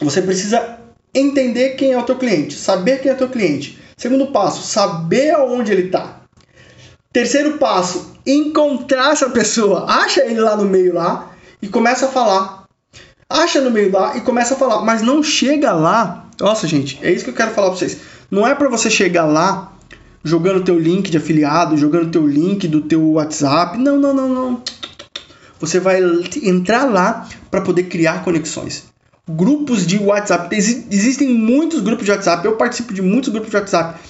você precisa entender quem é o teu cliente, saber quem é o teu cliente. Segundo passo, saber aonde ele está. Terceiro passo, encontrar essa pessoa. Acha ele lá no meio lá e começa a falar. Acha no meio lá e começa a falar, mas não chega lá. Nossa, gente, é isso que eu quero falar para vocês. Não é para você chegar lá jogando teu link de afiliado, jogando teu link do teu WhatsApp. Não, não, não, não. Você vai entrar lá para poder criar conexões. Grupos de WhatsApp. Existem muitos grupos de WhatsApp. Eu participo de muitos grupos de WhatsApp.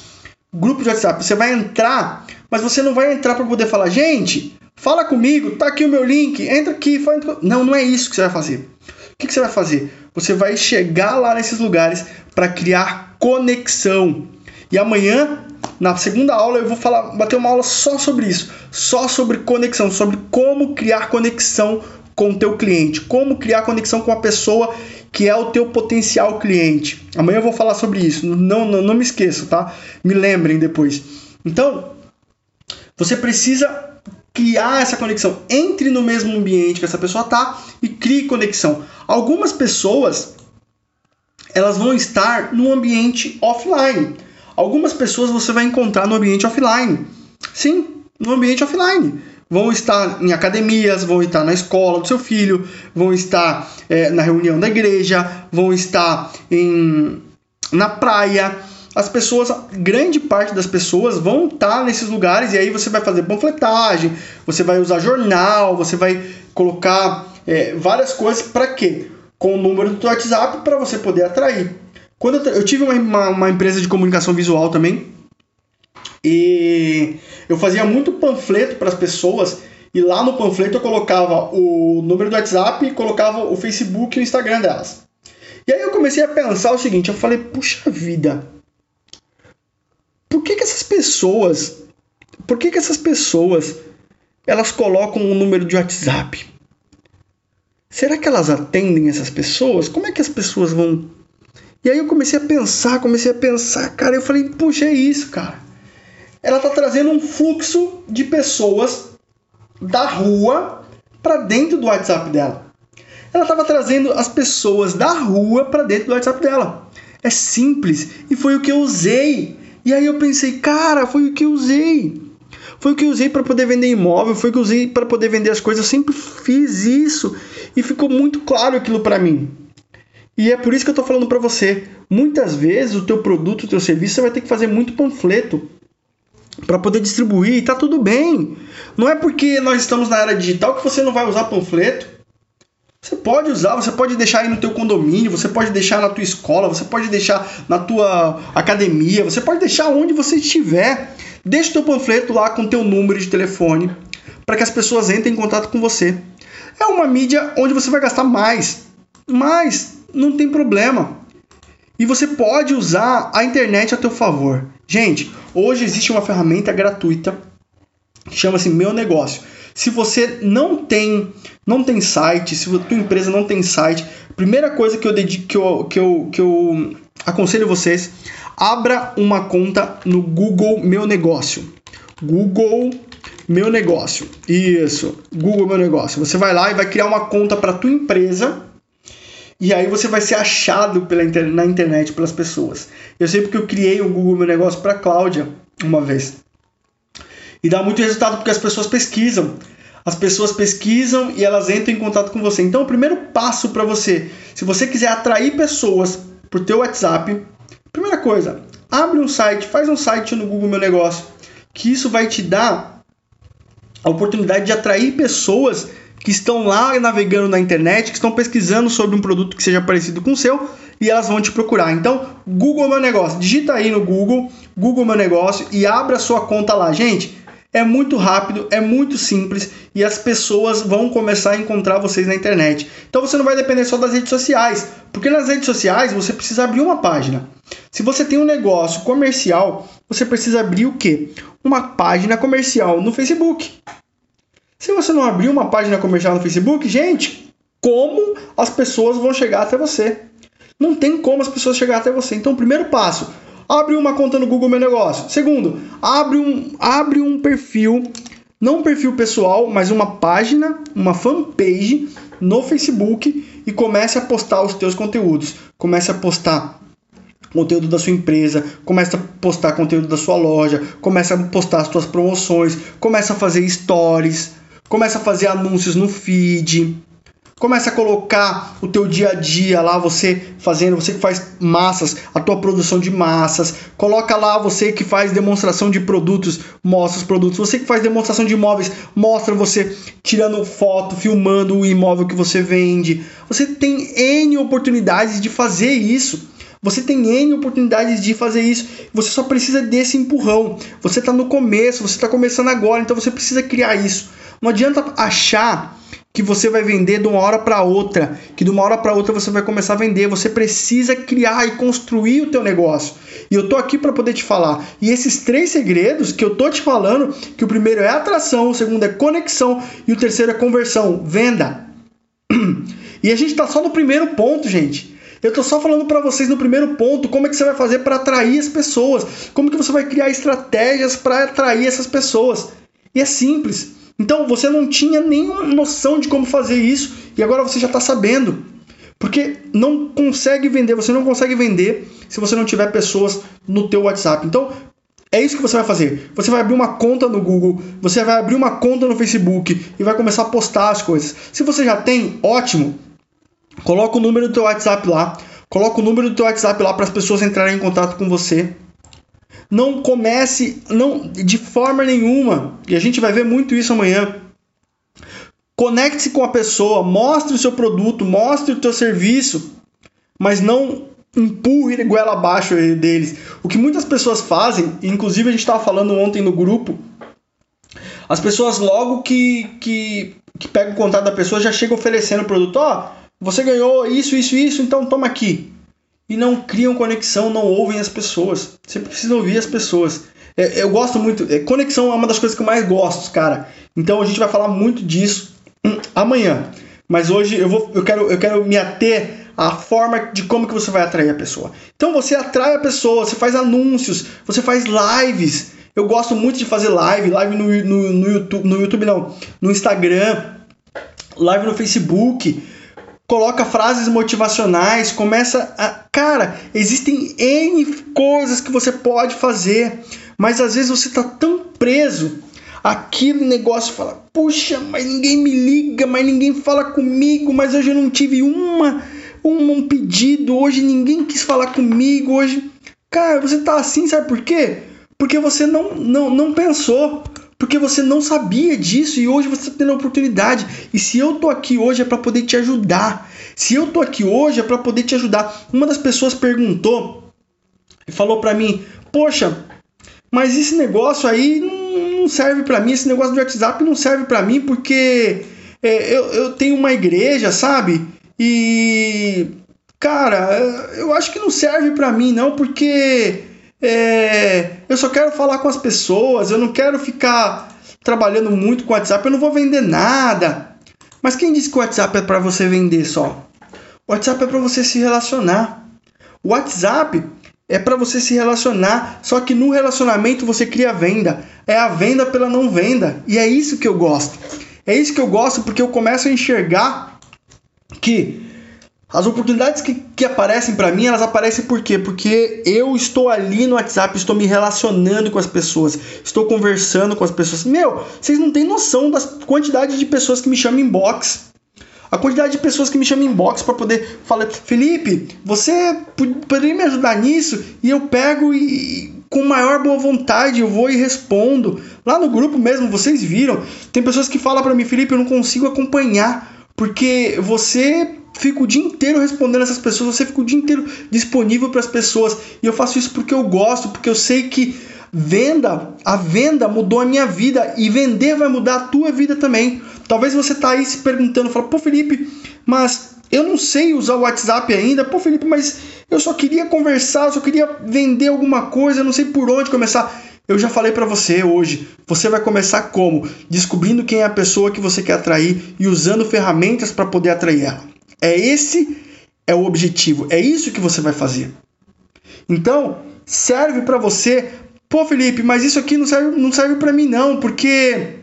Grupo de WhatsApp. Você vai entrar mas você não vai entrar para poder falar, gente, fala comigo, tá aqui o meu link, entra aqui. Fala... Não, não é isso que você vai fazer. O que, que você vai fazer? Você vai chegar lá nesses lugares para criar conexão. E amanhã, na segunda aula, eu vou falar, bater uma aula só sobre isso, só sobre conexão, sobre como criar conexão com o teu cliente, como criar conexão com a pessoa que é o teu potencial cliente. Amanhã eu vou falar sobre isso, não, não, não me esqueçam, tá? Me lembrem depois. Então, você precisa criar essa conexão. Entre no mesmo ambiente que essa pessoa tá e crie conexão. Algumas pessoas elas vão estar no ambiente offline. Algumas pessoas você vai encontrar no ambiente offline. Sim, no ambiente offline. Vão estar em academias, vão estar na escola do seu filho, vão estar é, na reunião da igreja, vão estar em, na praia. As pessoas, grande parte das pessoas vão estar nesses lugares e aí você vai fazer panfletagem, você vai usar jornal, você vai colocar é, várias coisas para quê? Com o número do WhatsApp para você poder atrair. Quando eu, eu tive uma, uma, uma empresa de comunicação visual também, e eu fazia muito panfleto para as pessoas e lá no panfleto eu colocava o número do WhatsApp e colocava o Facebook e o Instagram delas. E aí eu comecei a pensar o seguinte, eu falei, puxa vida, por que, que essas pessoas, por que, que essas pessoas, elas colocam um número de WhatsApp? Será que elas atendem essas pessoas? Como é que as pessoas vão... E aí eu comecei a pensar, comecei a pensar, cara, eu falei, puxa, é isso, cara ela está trazendo um fluxo de pessoas da rua para dentro do WhatsApp dela. Ela estava trazendo as pessoas da rua para dentro do WhatsApp dela. É simples e foi o que eu usei. E aí eu pensei, cara, foi o que eu usei. Foi o que eu usei para poder vender imóvel, foi o que eu usei para poder vender as coisas. Eu sempre fiz isso e ficou muito claro aquilo para mim. E é por isso que eu estou falando para você. Muitas vezes o teu produto, o teu serviço, você vai ter que fazer muito panfleto para poder distribuir, e tá tudo bem. Não é porque nós estamos na era digital que você não vai usar panfleto. Você pode usar, você pode deixar aí no teu condomínio, você pode deixar na tua escola, você pode deixar na tua academia, você pode deixar onde você estiver. Deixa o teu panfleto lá com o teu número de telefone para que as pessoas entrem em contato com você. É uma mídia onde você vai gastar mais, mas não tem problema. E você pode usar a internet a teu favor. Gente, hoje existe uma ferramenta gratuita que chama-se Meu Negócio. Se você não tem, não tem site, se a tua empresa não tem site, primeira coisa que eu dedico, que eu, que eu, que eu aconselho vocês, abra uma conta no Google Meu Negócio. Google Meu Negócio. Isso, Google Meu Negócio. Você vai lá e vai criar uma conta para tua empresa e aí você vai ser achado pela na internet pelas pessoas. Eu sei porque eu criei o Google Meu Negócio para Cláudia uma vez. E dá muito resultado porque as pessoas pesquisam. As pessoas pesquisam e elas entram em contato com você. Então, o primeiro passo para você, se você quiser atrair pessoas para o teu WhatsApp, primeira coisa, abre um site, faz um site no Google Meu Negócio, que isso vai te dar a oportunidade de atrair pessoas que estão lá navegando na internet, que estão pesquisando sobre um produto que seja parecido com o seu e elas vão te procurar. Então, Google Meu Negócio, digita aí no Google, Google Meu Negócio e abra sua conta lá. Gente, é muito rápido, é muito simples e as pessoas vão começar a encontrar vocês na internet. Então você não vai depender só das redes sociais, porque nas redes sociais você precisa abrir uma página. Se você tem um negócio comercial, você precisa abrir o quê? Uma página comercial no Facebook. Se você não abrir uma página comercial no Facebook, gente, como as pessoas vão chegar até você? Não tem como as pessoas chegar até você. Então, primeiro passo, abre uma conta no Google Meu Negócio. Segundo, abre um, abre um perfil, não um perfil pessoal, mas uma página, uma fanpage no Facebook e comece a postar os teus conteúdos. Comece a postar conteúdo da sua empresa, começa a postar conteúdo da sua loja, começa a postar as suas promoções, começa a fazer stories, começa a fazer anúncios no feed, começa a colocar o teu dia a dia lá, você fazendo, você que faz massas, a tua produção de massas, coloca lá você que faz demonstração de produtos, mostra os produtos, você que faz demonstração de imóveis, mostra você tirando foto, filmando o imóvel que você vende. Você tem N oportunidades de fazer isso. Você tem N oportunidades de fazer isso. Você só precisa desse empurrão. Você está no começo, você está começando agora, então você precisa criar isso. Não adianta achar que você vai vender de uma hora para outra, que de uma hora para outra você vai começar a vender. Você precisa criar e construir o teu negócio. E eu tô aqui para poder te falar. E esses três segredos que eu tô te falando, que o primeiro é atração, o segundo é conexão e o terceiro é conversão, venda. E a gente está só no primeiro ponto, gente. Eu estou só falando para vocês no primeiro ponto como é que você vai fazer para atrair as pessoas, como que você vai criar estratégias para atrair essas pessoas. E é simples. Então você não tinha nenhuma noção de como fazer isso e agora você já está sabendo. Porque não consegue vender, você não consegue vender se você não tiver pessoas no teu WhatsApp. Então, é isso que você vai fazer. Você vai abrir uma conta no Google, você vai abrir uma conta no Facebook e vai começar a postar as coisas. Se você já tem, ótimo. Coloca o número do teu WhatsApp lá. Coloca o número do teu WhatsApp lá para as pessoas entrarem em contato com você. Não comece não de forma nenhuma. E a gente vai ver muito isso amanhã. Conecte-se com a pessoa, mostre o seu produto, mostre o teu serviço, mas não empurre ele goela abaixo deles. O que muitas pessoas fazem, inclusive a gente estava falando ontem no grupo, as pessoas logo que, que, que pegam o contato da pessoa já chegam oferecendo o produto, ó, oh, você ganhou isso, isso, isso, então toma aqui. E não criam conexão, não ouvem as pessoas. Você precisa ouvir as pessoas. É, eu gosto muito, é, conexão é uma das coisas que eu mais gosto, cara. Então a gente vai falar muito disso hum, amanhã. Mas hoje eu, vou, eu, quero, eu quero me ater a forma de como que você vai atrair a pessoa. Então você atrai a pessoa, você faz anúncios, você faz lives. Eu gosto muito de fazer live, live no, no, no YouTube, no YouTube não, no Instagram, live no Facebook. Coloca frases motivacionais, começa a. Cara, existem N coisas que você pode fazer, mas às vezes você está tão preso aquele negócio fala, puxa, mas ninguém me liga, mas ninguém fala comigo, mas hoje eu não tive uma um, um pedido, hoje ninguém quis falar comigo, hoje. Cara, você tá assim, sabe por quê? Porque você não, não, não pensou, porque você não sabia disso e hoje você está tendo a oportunidade. E se eu tô aqui hoje é para poder te ajudar. Se eu tô aqui hoje é para poder te ajudar. Uma das pessoas perguntou e falou para mim: "Poxa, mas esse negócio aí não serve para mim, esse negócio do WhatsApp não serve para mim porque é, eu, eu tenho uma igreja, sabe? E cara, eu acho que não serve para mim não, porque é, eu só quero falar com as pessoas, eu não quero ficar trabalhando muito com o WhatsApp, eu não vou vender nada. Mas quem disse que o WhatsApp é para você vender só? O WhatsApp é para você se relacionar. O WhatsApp é para você se relacionar, só que no relacionamento você cria venda. É a venda pela não venda. E é isso que eu gosto. É isso que eu gosto porque eu começo a enxergar que as oportunidades que, que aparecem para mim, elas aparecem por quê? Porque eu estou ali no WhatsApp, estou me relacionando com as pessoas, estou conversando com as pessoas. Meu, vocês não têm noção da quantidade de pessoas que me chamam inbox. A quantidade de pessoas que me chamam inbox para poder falar, Felipe, você poderia me ajudar nisso? E eu pego e com maior boa vontade eu vou e respondo. Lá no grupo mesmo, vocês viram, tem pessoas que falam para mim, Felipe, eu não consigo acompanhar porque você fica o dia inteiro respondendo essas pessoas, você fica o dia inteiro disponível para as pessoas. E eu faço isso porque eu gosto, porque eu sei que venda, a venda mudou a minha vida e vender vai mudar a tua vida também. Talvez você tá aí se perguntando, fala, pô Felipe, mas eu não sei usar o WhatsApp ainda. Pô Felipe, mas eu só queria conversar, eu só queria vender alguma coisa, eu não sei por onde começar. Eu já falei para você hoje. Você vai começar como? Descobrindo quem é a pessoa que você quer atrair e usando ferramentas para poder atrair ela. É esse é o objetivo. É isso que você vai fazer. Então, serve para você. Pô, Felipe, mas isso aqui não serve, não serve para mim não, porque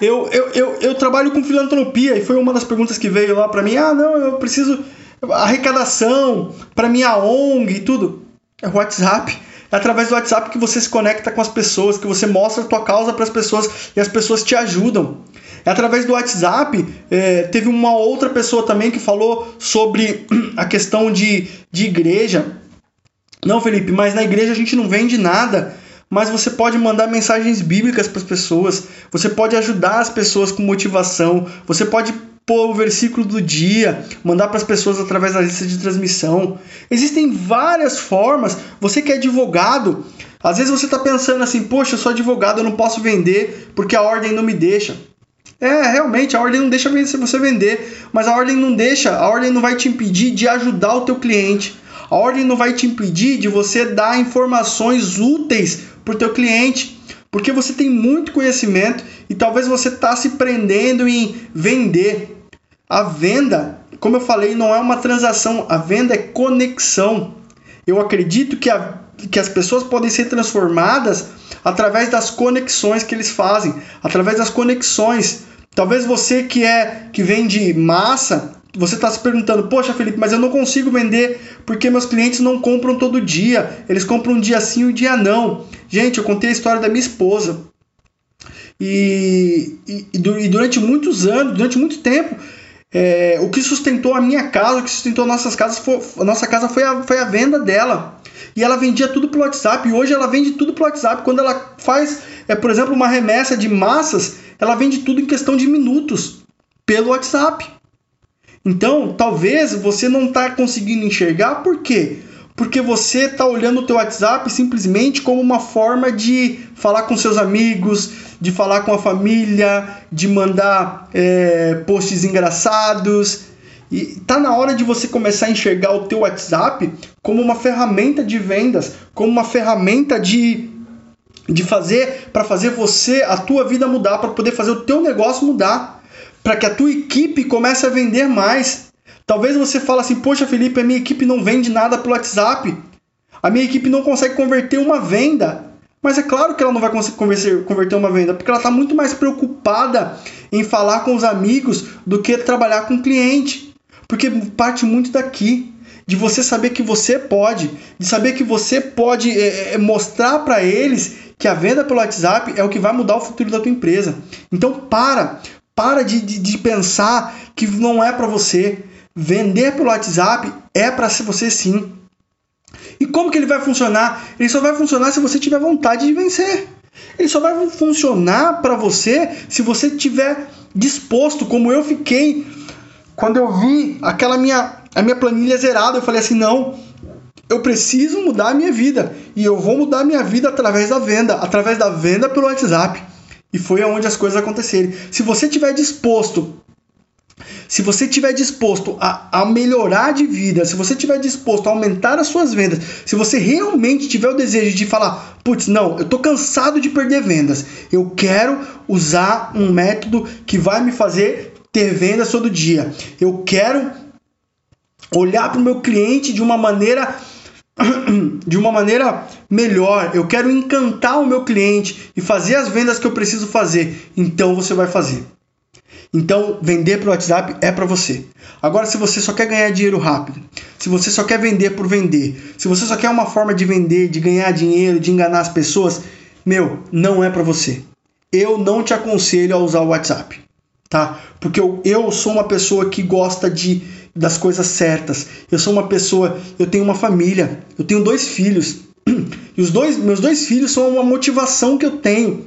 eu, eu, eu, eu trabalho com filantropia e foi uma das perguntas que veio lá para mim. Ah, não, eu preciso arrecadação para minha ONG e tudo. É WhatsApp. É através do WhatsApp que você se conecta com as pessoas, que você mostra a tua causa para as pessoas e as pessoas te ajudam. É através do WhatsApp. É, teve uma outra pessoa também que falou sobre (clears throat) a questão de, de igreja. Não, Felipe, mas na igreja a gente não vende nada. Mas você pode mandar mensagens bíblicas para as pessoas. Você pode ajudar as pessoas com motivação. Você pode pôr o versículo do dia, mandar para as pessoas através da lista de transmissão. Existem várias formas. Você que é advogado, às vezes você está pensando assim: poxa, eu sou advogado, eu não posso vender porque a ordem não me deixa. É, realmente, a ordem não deixa você vender, mas a ordem não deixa, a ordem não vai te impedir de ajudar o teu cliente. A ordem não vai te impedir de você dar informações úteis para o teu cliente porque você tem muito conhecimento e talvez você está se prendendo em vender. A venda, como eu falei, não é uma transação, a venda é conexão. Eu acredito que, a, que as pessoas podem ser transformadas através das conexões que eles fazem, através das conexões. Talvez você que é que vende massa, você está se perguntando, poxa Felipe, mas eu não consigo vender porque meus clientes não compram todo dia, eles compram um dia sim e um dia não. Gente, eu contei a história da minha esposa. E, e, e durante muitos anos, durante muito tempo, é, o que sustentou a minha casa, o que sustentou nossas casas, foi, a nossa casa foi a, foi a venda dela. E ela vendia tudo pelo WhatsApp. E hoje ela vende tudo pelo WhatsApp. Quando ela faz, é, por exemplo, uma remessa de massas, ela vende tudo em questão de minutos pelo WhatsApp. Então, talvez você não está conseguindo enxergar por quê? Porque você está olhando o teu WhatsApp simplesmente como uma forma de falar com seus amigos, de falar com a família, de mandar é, posts engraçados. E tá na hora de você começar a enxergar o teu WhatsApp como uma ferramenta de vendas, como uma ferramenta de de fazer para fazer você a tua vida mudar, para poder fazer o teu negócio mudar para que a tua equipe comece a vender mais. Talvez você fale assim: "Poxa, Felipe, a minha equipe não vende nada pelo WhatsApp. A minha equipe não consegue converter uma venda". Mas é claro que ela não vai conseguir converter, uma venda, porque ela está muito mais preocupada em falar com os amigos do que trabalhar com o cliente. Porque parte muito daqui, de você saber que você pode, de saber que você pode é, mostrar para eles que a venda pelo WhatsApp é o que vai mudar o futuro da tua empresa. Então para, para de, de, de pensar que não é para você. Vender pelo WhatsApp é para você sim. E como que ele vai funcionar? Ele só vai funcionar se você tiver vontade de vencer. Ele só vai funcionar para você se você tiver disposto, como eu fiquei quando eu vi aquela minha a minha planilha zerada, eu falei assim, não, eu preciso mudar a minha vida e eu vou mudar a minha vida através da venda, através da venda pelo WhatsApp. E foi aonde as coisas aconteceram. Se você tiver disposto, se você tiver disposto a, a melhorar de vida, se você tiver disposto a aumentar as suas vendas, se você realmente tiver o desejo de falar, putz, não, eu tô cansado de perder vendas, eu quero usar um método que vai me fazer ter vendas todo dia. Eu quero olhar para o meu cliente de uma maneira (clears throat) de uma maneira melhor. Eu quero encantar o meu cliente e fazer as vendas que eu preciso fazer. Então você vai fazer. Então, vender pelo WhatsApp é para você. Agora, se você só quer ganhar dinheiro rápido, se você só quer vender por vender, se você só quer uma forma de vender, de ganhar dinheiro, de enganar as pessoas, meu, não é para você. Eu não te aconselho a usar o WhatsApp, tá? Porque eu, eu sou uma pessoa que gosta de das coisas certas. Eu sou uma pessoa, eu tenho uma família, eu tenho dois filhos. (clears throat) E os dois, meus dois filhos são uma motivação que eu tenho.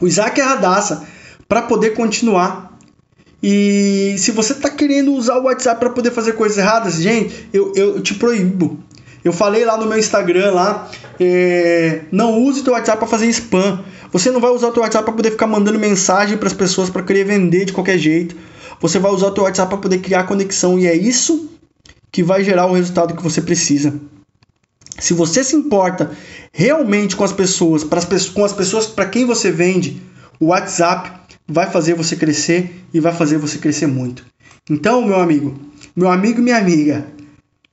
O Isaac e a Radassa, para poder continuar. E se você está querendo usar o WhatsApp para poder fazer coisas erradas, gente, eu, eu te proíbo. Eu falei lá no meu Instagram lá, é, não use o teu WhatsApp para fazer spam. Você não vai usar o teu WhatsApp para poder ficar mandando mensagem para as pessoas para querer vender de qualquer jeito. Você vai usar o teu WhatsApp para poder criar conexão e é isso que vai gerar o resultado que você precisa. Se você se importa realmente com as pessoas, com as pessoas para quem você vende, o WhatsApp vai fazer você crescer e vai fazer você crescer muito. Então, meu amigo, meu amigo e minha amiga,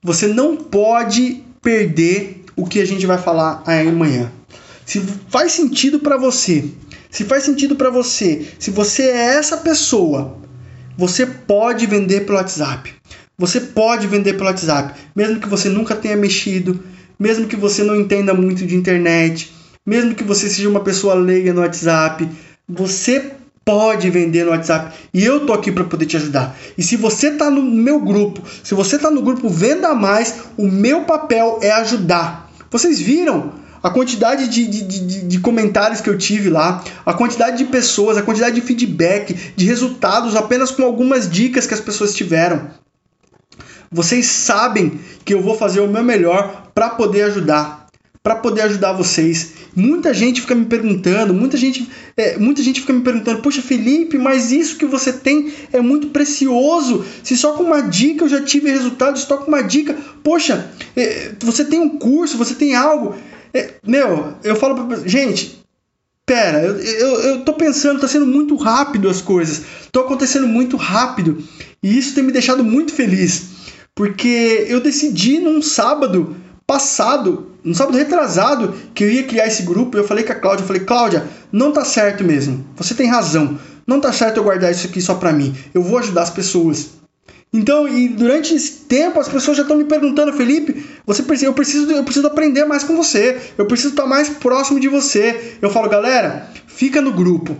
você não pode perder o que a gente vai falar amanhã. Se faz sentido para você, se faz sentido para você, se você é essa pessoa você pode vender pelo WhatsApp. Você pode vender pelo WhatsApp, mesmo que você nunca tenha mexido, mesmo que você não entenda muito de internet, mesmo que você seja uma pessoa leiga no WhatsApp, você pode vender no WhatsApp e eu tô aqui para poder te ajudar. E se você tá no meu grupo, se você tá no grupo Venda Mais, o meu papel é ajudar. Vocês viram a quantidade de, de, de, de, comentários que eu tive lá, a quantidade de pessoas, a quantidade de feedback, de resultados apenas com algumas dicas que as pessoas tiveram. Vocês sabem que eu vou fazer o meu melhor para poder ajudar, para poder ajudar vocês. Muita gente fica me perguntando, muita gente, é, muita gente fica me perguntando, poxa Felipe, mas isso que você tem é muito precioso. Se só com uma dica eu já tive resultado, só com uma dica, poxa, é, você tem um curso, você tem algo. É, meu, eu falo pra. Gente, pera, eu, eu, eu tô pensando, tá sendo muito rápido as coisas. Tô acontecendo muito rápido. E isso tem me deixado muito feliz, porque eu decidi num sábado passado, no sábado retrasado, que eu ia criar esse grupo, eu falei com a Cláudia, eu falei, Cláudia, não tá certo mesmo. Você tem razão. Não tá certo eu guardar isso aqui só para mim. Eu vou ajudar as pessoas. Então, e durante esse tempo as pessoas já estão me perguntando, Felipe, você precisa, eu preciso, eu preciso aprender mais com você. Eu preciso estar mais próximo de você. Eu falo, galera, fica no grupo.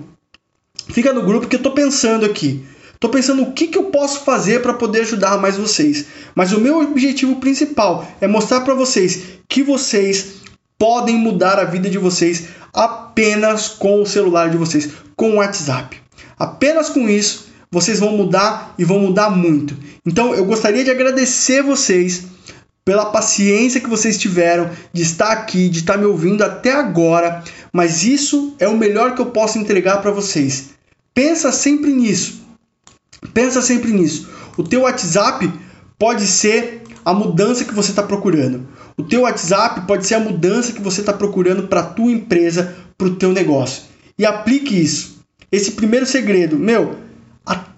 Fica no grupo que eu tô pensando aqui. Tô pensando o que, que eu posso fazer para poder ajudar mais vocês. Mas o meu objetivo principal é mostrar para vocês que vocês podem mudar a vida de vocês apenas com o celular de vocês, com o WhatsApp. Apenas com isso vocês vão mudar e vão mudar muito. Então eu gostaria de agradecer vocês pela paciência que vocês tiveram de estar aqui, de estar me ouvindo até agora, mas isso é o melhor que eu posso entregar para vocês. Pensa sempre nisso. Pensa sempre nisso. O teu WhatsApp pode ser a mudança que você está procurando. O teu WhatsApp pode ser a mudança que você está procurando para a tua empresa, para o teu negócio. E aplique isso. Esse primeiro segredo, meu,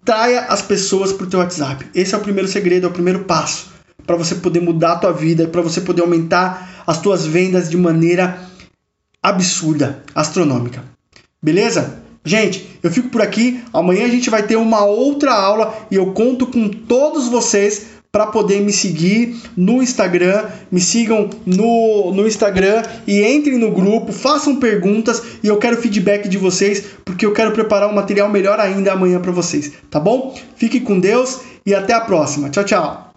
atraia as pessoas para o teu WhatsApp. Esse é o primeiro segredo, é o primeiro passo para você poder mudar a tua vida, para você poder aumentar as tuas vendas de maneira absurda, astronômica. Beleza? Gente, eu fico por aqui. Amanhã a gente vai ter uma outra aula e eu conto com todos vocês para poder me seguir no Instagram, me sigam no, no Instagram e entrem no grupo, façam perguntas e eu quero feedback de vocês porque eu quero preparar um material melhor ainda amanhã para vocês, tá bom? Fique com Deus e até a próxima. Tchau, tchau.